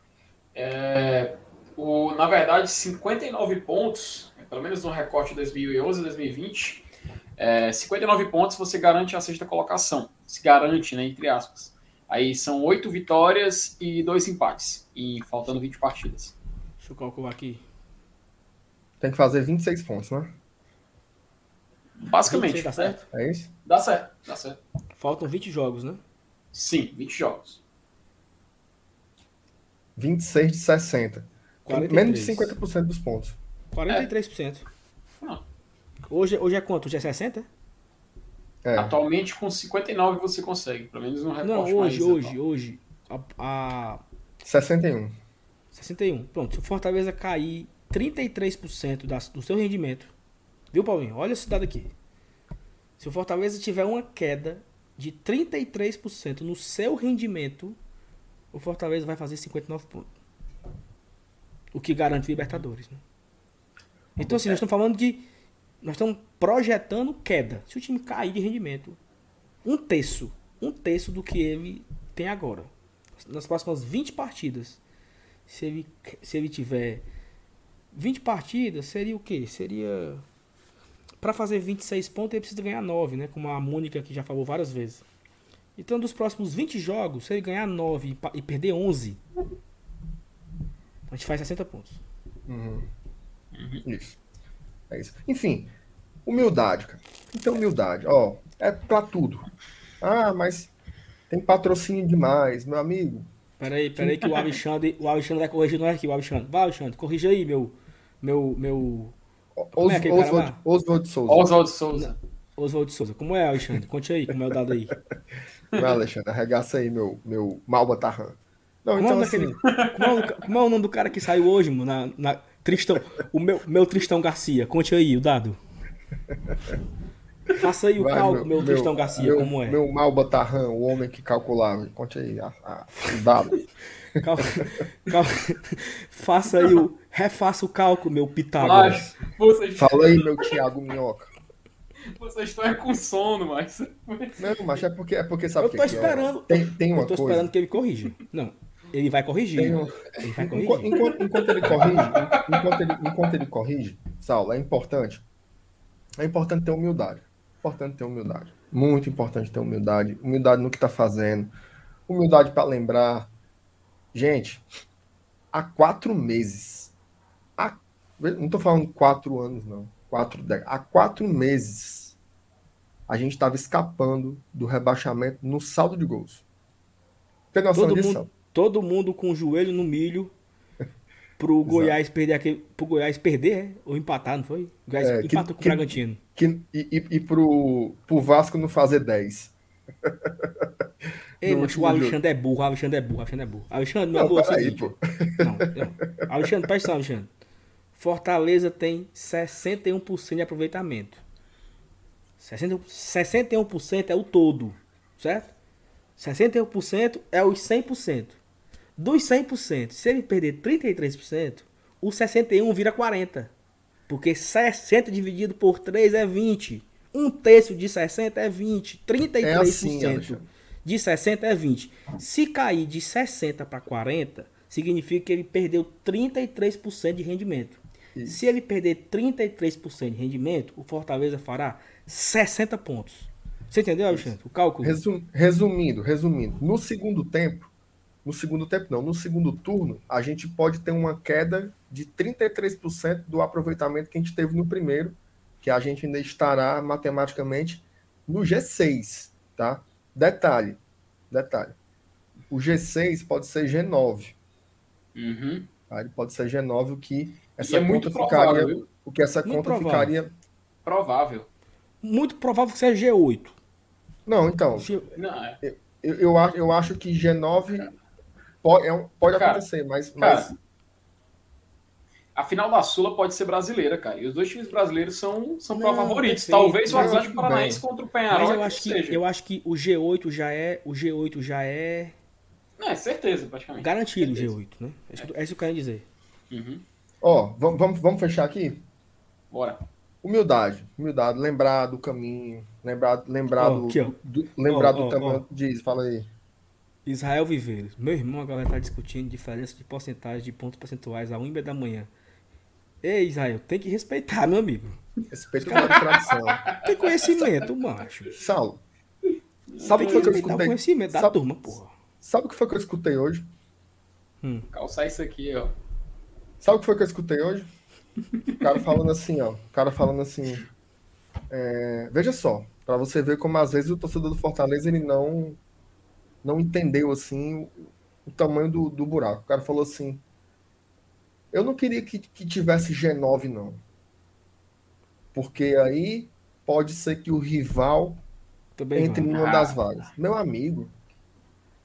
É, o, na verdade, 59 pontos, pelo menos no recorte 2011 e 2020, é, 59 pontos você garante a sexta colocação. Se garante, né, entre aspas. Aí são oito vitórias e dois empates, e faltando 20 partidas. Deixa eu calcular aqui. Tem que fazer 26 pontos, né? Basicamente. 26 dá certo? É isso? Dá certo, dá certo. Faltam 20 jogos, né? Sim, 20 jogos. 26 de 60. 43. Menos de 50% dos pontos. 43%. Não. Hoje, hoje é quanto? Hoje é 60? É. Atualmente, com 59 você consegue, pelo menos no Não, recorte hoje, mais hoje, atual. hoje. A, a 61. 61. Pronto, se o Fortaleza cair 33% da, do seu rendimento. Viu, Paulinho? Olha esse dado aqui. Se o Fortaleza tiver uma queda de 33% no seu rendimento, o Fortaleza vai fazer 59 pontos. O que garante Libertadores, né? Então, assim, nós estamos falando de. Nós estamos projetando queda. Se o time cair de rendimento, um terço, um terço do que ele tem agora. Nas próximas 20 partidas, se ele, se ele tiver 20 partidas, seria o quê? Seria. Para fazer 26 pontos, ele precisa ganhar 9, né? Como a Mônica que já falou várias vezes. Então, dos próximos 20 jogos, se ele ganhar 9 e e perder 11, a gente faz 60 pontos. Uhum. Isso. É isso. Enfim, humildade, cara. Então, humildade. Ó, é pra tudo. Ah, mas tem patrocínio demais, meu amigo. Peraí, peraí que o Alexandre, o Alexandre vai corrigir nós aqui, o Alexandre. Vai, Alexandre, corrija aí, meu. Meu. meu É Os, aquele cara Oswald, lá? Oswald Souza. Oswaldo Souza. Oswald Souza. Como é, Alexandre? Conte aí como é o dado aí. Vai, Alexandre, arregaça aí, meu, meu Malba Tarran. Não, Como, então é assim, como, é o, como é o nome do cara que saiu hoje, mano? Na, na- Tristão. O meu, meu Tristão Garcia. Conte aí o dado. Faça aí o vai, cálculo, meu, Tristão Garcia, meu- como é. Meu Malba Tarran, o homem que calculava. Conte aí a, a, o dado. Cal- cal- Faça aí o. Refaça o cálculo, meu Pitágoras. Mas Fala aí, meu Thiago Minhoca. vocês estão é com sono, mas. Não, mas é porque, é porque sabe Eu o que tô que é? esperando. Tem, tem uma Eu tô coisa. esperando que ele corrija. Não, ele vai corrigir. Tem um- Ele vai Enquanto, corrigir. enquanto- enquanto ele corrige, enquanto ele, enquanto ele corrige, Saulo, é importante. É importante ter humildade. Importante ter humildade. Muito importante ter humildade. Humildade no que está fazendo. Humildade para lembrar. Gente, há quatro meses. Há, não estou falando quatro anos, não. Quatro. Há quatro meses a gente estava escapando do rebaixamento no saldo de gols. Tem noção Todo disso? mundo, todo mundo com o joelho no milho, pro Goiás perder aquele. Pro Goiás perder, é? ou empatar, não foi? O Goiás É, que- empatou com o que- Bragantino. Que, e e, e pro, pro Vasco não fazer 10. Ei, no mas o último Alexandre é burro, o Alexandre é burro, o Alexandre é burro. Alexandre, meu Não, amor, é o peraí, pô. Não, não. Alexandre, presta atenção, Alexandre. Fortaleza tem 61% de aproveitamento. 60 61% é o todo, certo? 61% é os 100%. Dos 100%, se ele perder 33%, o 61 vira 40. Porque 60 dividido por 3 é 20. Um terço de 60 é 20. 33% É assim, Alexandre. De 60 é 20. Se cair de 60 para 40, significa que ele perdeu 33% de rendimento. Isso. Se ele perder 33% de rendimento, o Fortaleza fará 60 pontos. Você entendeu, Alexandre? O cálculo? Resum- resumindo, resumindo, no segundo tempo, no segundo tempo não, no segundo turno, a gente pode ter uma queda de 33% do aproveitamento que a gente teve no primeiro, que a gente ainda estará matematicamente no G6, tá? Detalhe, detalhe. O G6 pode ser G9, Uhum. tá? Ele pode ser G9, o que essa é muito conta provável, ficaria, viu? o que essa Muito conta provável. ficaria Provável. Muito provável que seja G8. Não, então, Não, é. eu, eu, acho, eu acho que G9 pode, é um- pode Cara, acontecer, mas, cara, mas A final da Sula pode ser brasileira, cara. E os dois times brasileiros são, são Não, favoritos. perfeito. Talvez o Atlético Paranaense bem. contra o Mas Penharol eu acho que eu acho que o G8 já é, o G8 já é Não, é certeza, praticamente. garantido o Certeza. G8, né? É isso, que eu- é isso que eu quero dizer. Uhum. Ó, vamos, vamos, vamos fechar aqui? Bora. Humildade, humildade, lembrar do caminho, lembrar, lembrar Ó, do, aqui, do- lembrar Ó, do ó, tamanho. Diz, fala aí. Israel Viveiros. Meu irmão agora tá discutindo diferença de porcentagem de pontos percentuais a 1 da manhã. Ei, Israel, tem que respeitar, meu amigo. Respeito pela tradição. Tem conhecimento, macho. Saulo, sabe o que foi que eu escutei? conhecimento da Sabe- turma, porra. Sabe o que foi que eu escutei hoje? Calçar isso aqui, ó. Sabe o que foi que eu escutei hoje? O cara falando assim, ó. O cara falando assim. é, veja só, pra você ver como às vezes o torcedor do Fortaleza ele não não entendeu assim o, o tamanho do, do buraco. O cara falou assim: Eu não queria que, que tivesse G9, não. Porque aí pode ser que o rival Também entre numa Ah. das vagas. Meu amigo,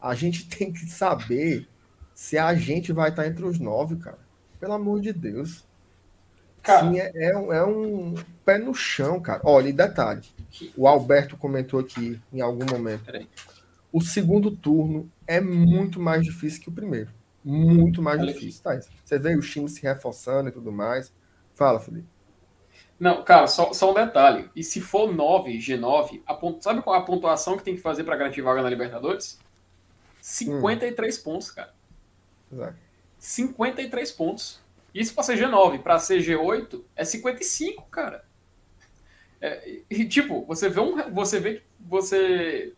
a gente tem que saber se a gente vai estar entre os nove, cara. Pelo amor de Deus. Cara, Sim, é, é um, é um pé no chão, cara. Olha, e detalhe. O Alberto comentou aqui em algum momento. Peraí. O segundo turno é muito mais difícil que o primeiro. Muito mais Olha difícil, tá? Você vê os times se reforçando e tudo mais. Fala, Felipe. Não, cara, só, só um detalhe. E se for 9, G9, a pon- sabe qual a pontuação que tem que fazer pra garantir vaga na Libertadores? 53 pontos, cara. Exato. 53 pontos. Isso pra ser G9. Pra ser G8 é 55, cara. É, e, e, tipo, você vê um. Você vê que você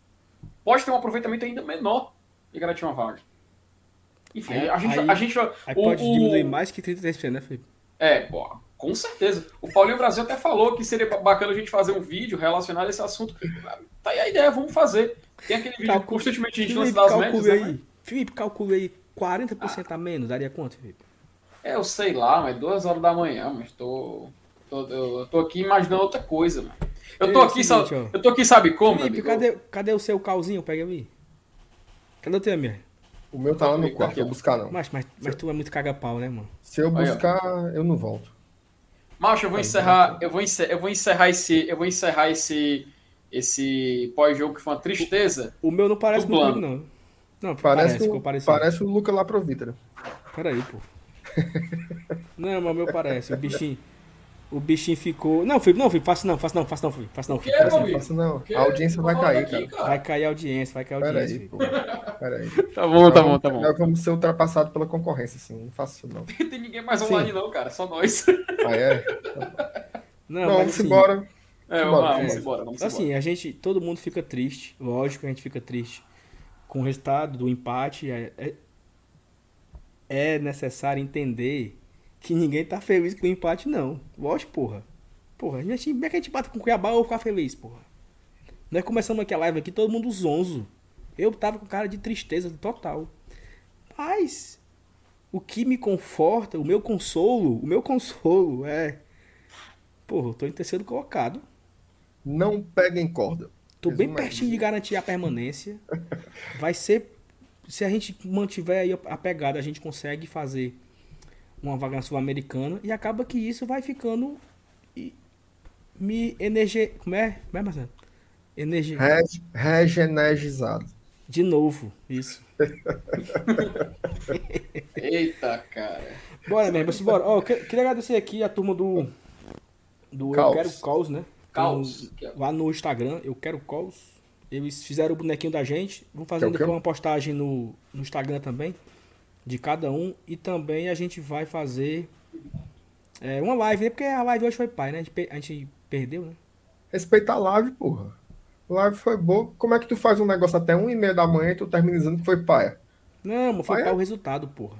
pode ter um aproveitamento ainda menor e garantir uma vaga. Enfim, Aí- a gente. aí- a gente Aí o- pode o- diminuir mais que 33%, né, Felipe? É, pô, com certeza. O Paulinho Brasil até falou que seria bacana a gente fazer um vídeo relacionado a esse assunto. Tá aí a ideia, vamos fazer. Tem aquele vídeo Calcula- constantemente a gente lança das médias, né? aí. Felipe, calcule aí 40% a menos. Daria quanto, Felipe? É, eu sei lá, mas duas horas da manhã, mas tô. tô eu tô aqui imaginando outra coisa, mano. Eu tô É, aqui, seguinte, sabe, eu tô aqui, sabe como? Felipe, cadê, cadê o seu calzinho? Pega aí. Cadê o teu, minha? O meu tá lá no quarto, vou buscar não. Mas, mas, mas tu é muito caga-pau, né, mano? Se eu buscar, eu não volto. Macho, eu vou encerrar, eu vou encerrar, eu vou encerrar esse, eu vou encerrar esse esse pós-jogo que foi uma tristeza. O meu não parece comigo, não. Não, Parece, parece, o, ficou parecido. parece o Luca lá pro Vítor. Peraí, pô. não, mas o meu parece. O bichinho. O bichinho ficou. Não, Felipe, não, Felipe, faça não, faça não, faça não, Felipe. Faça não, quê, Felipe. Faça não. Faça não. A audiência eu vai cair, aqui, cara. Vai cair a audiência, vai cair a audiência. Peraí, pô. Peraí. Tá bom, tá Nós bom, tá bom. Nós vamos ser ultrapassados pela concorrência, assim. Não faço isso, não. Não tem ninguém mais online não, cara, só nós. Ah, é? Não, vamos assim, embora. É, vamos lá, é. vamos embora, vamos embora. Assim, a gente, todo mundo fica triste, lógico que a gente fica triste com o resultado do empate. É, é, é necessário entender que ninguém tá feliz com o empate, não. Lógico, porra. Porra, a gente, como é que a gente bate com o Cuiabá ou ficar feliz, porra? Nós começamos aqui a live aqui, todo mundo zonzo. Eu tava com cara de tristeza total. Mas o que me conforta, o meu consolo, o meu consolo é. Porra, eu tô em terceiro colocado. Não peguem corda. Tô bem é pertinho de garantir a permanência. Vai ser. Se a gente mantiver aí a pegada, a gente consegue fazer uma vaga na Sul-Americana. E acaba que isso vai ficando. e- Me energia. Como é? Como é, Marcelo? Energia. Reg- Regenergizado. De novo, isso. Eita, cara. Bora, mesmo, assim, bora. Ó, eu que- queria agradecer aqui a turma do. Do Eu Caos. Quero Caos, né? Caos. Lá no Instagram, Eu Quero Caos. Eles fizeram o bonequinho da gente. Vão fazer é depois uma postagem no, no Instagram também. De cada um. E também a gente vai fazer é, uma live, né? Porque a live hoje foi pai, né? A gente, a gente perdeu, né? Respeita a live, porra. Live foi boa. Como é que tu faz um negócio até 1 e meia da manhã e tu termina dizendo que foi paia? Não, mas foi Ah, é? pai o resultado, porra.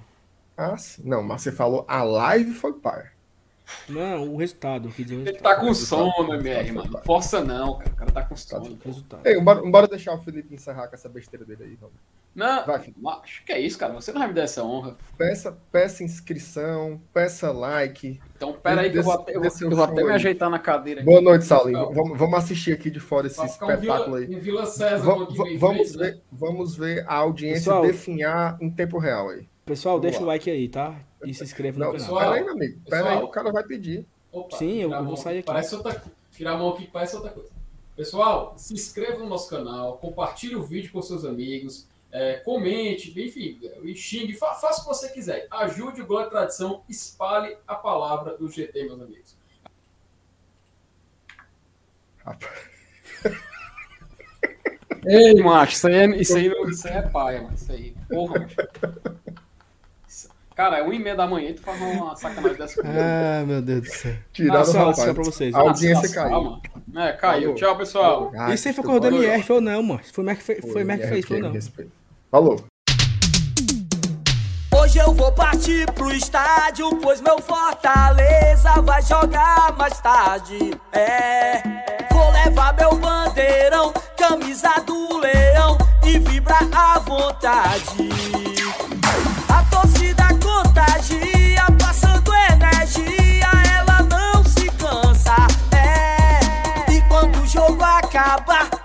Ah, sim. Não, mas você falou a live foi paia. Não, o resultado. dizer o Ele resultado. tá com sono, MR, mano. Força não, cara. O cara tá com sono. Resultado. Ei, bora, bora deixar o Felipe encerrar com essa besteira dele aí, vamos. Não, Vai, filho. macho, que é isso, cara? Você não vai me dar essa honra. Peça, peça inscrição, peça like. Então, pera aí que eu vou até, eu vou- eu vou até me ajeitar na cadeira aqui. Boa noite, Salim. Vamos, vamos assistir aqui de fora esse ficar um Vila, espetáculo aí. Vila César vamos, fez, né? ver, vamos ver a audiência Pessoal. definhar em tempo real aí. Pessoal, Vamos deixa lá. o like aí, tá? E se inscreve no Não, canal. pera aí, meu amigo. Pera aí, o cara vai pedir. Opa, Sim, eu- vou sair aqui. Parece outra, tirar a mão aqui parece outra coisa. Pessoal, se inscreva no nosso canal, compartilhe o vídeo com seus amigos, é, comente, enfim, xingue, fa- faça o que você quiser. Ajude o Glória Tradição, espalhe a palavra do GT, meus amigos. Ei, macho, isso aí, é, isso, aí, isso aí é paia, mano. Isso aí. Porra, macho. Cara, é 1 e meia da manhã e tu faz uma sacanagem dessa comigo. Ah, meu Deus do céu. Tiraram o rapaz. só pra vocês. A audiência caiu. calma. É, caiu. Falou. Tchau, pessoal. Ah, Isso aí foi do pode- MR, foi ou não, mano? Foi o Mac que fez, foi o que fez, foi ou me não? Falou. Hoje eu vou partir pro estádio, pois meu Fortaleza vai jogar mais tarde. É, vou levar meu bandeirão, camisa do leão e vibrar à vontade. A torcida acabar,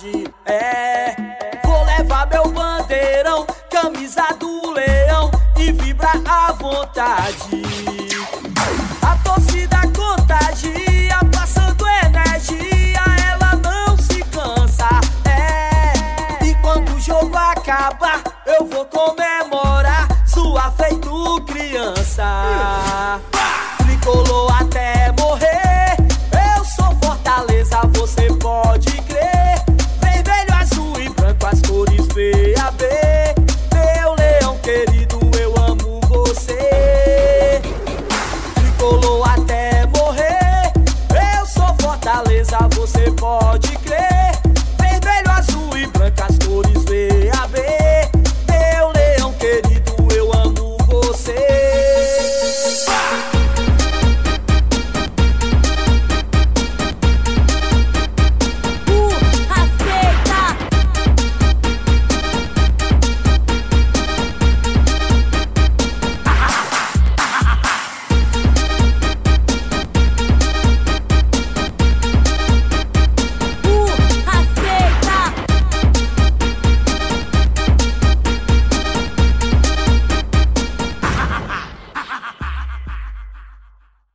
tarde. É, vou levar meu bandeirão, camisa do leão e vibrar à vontade.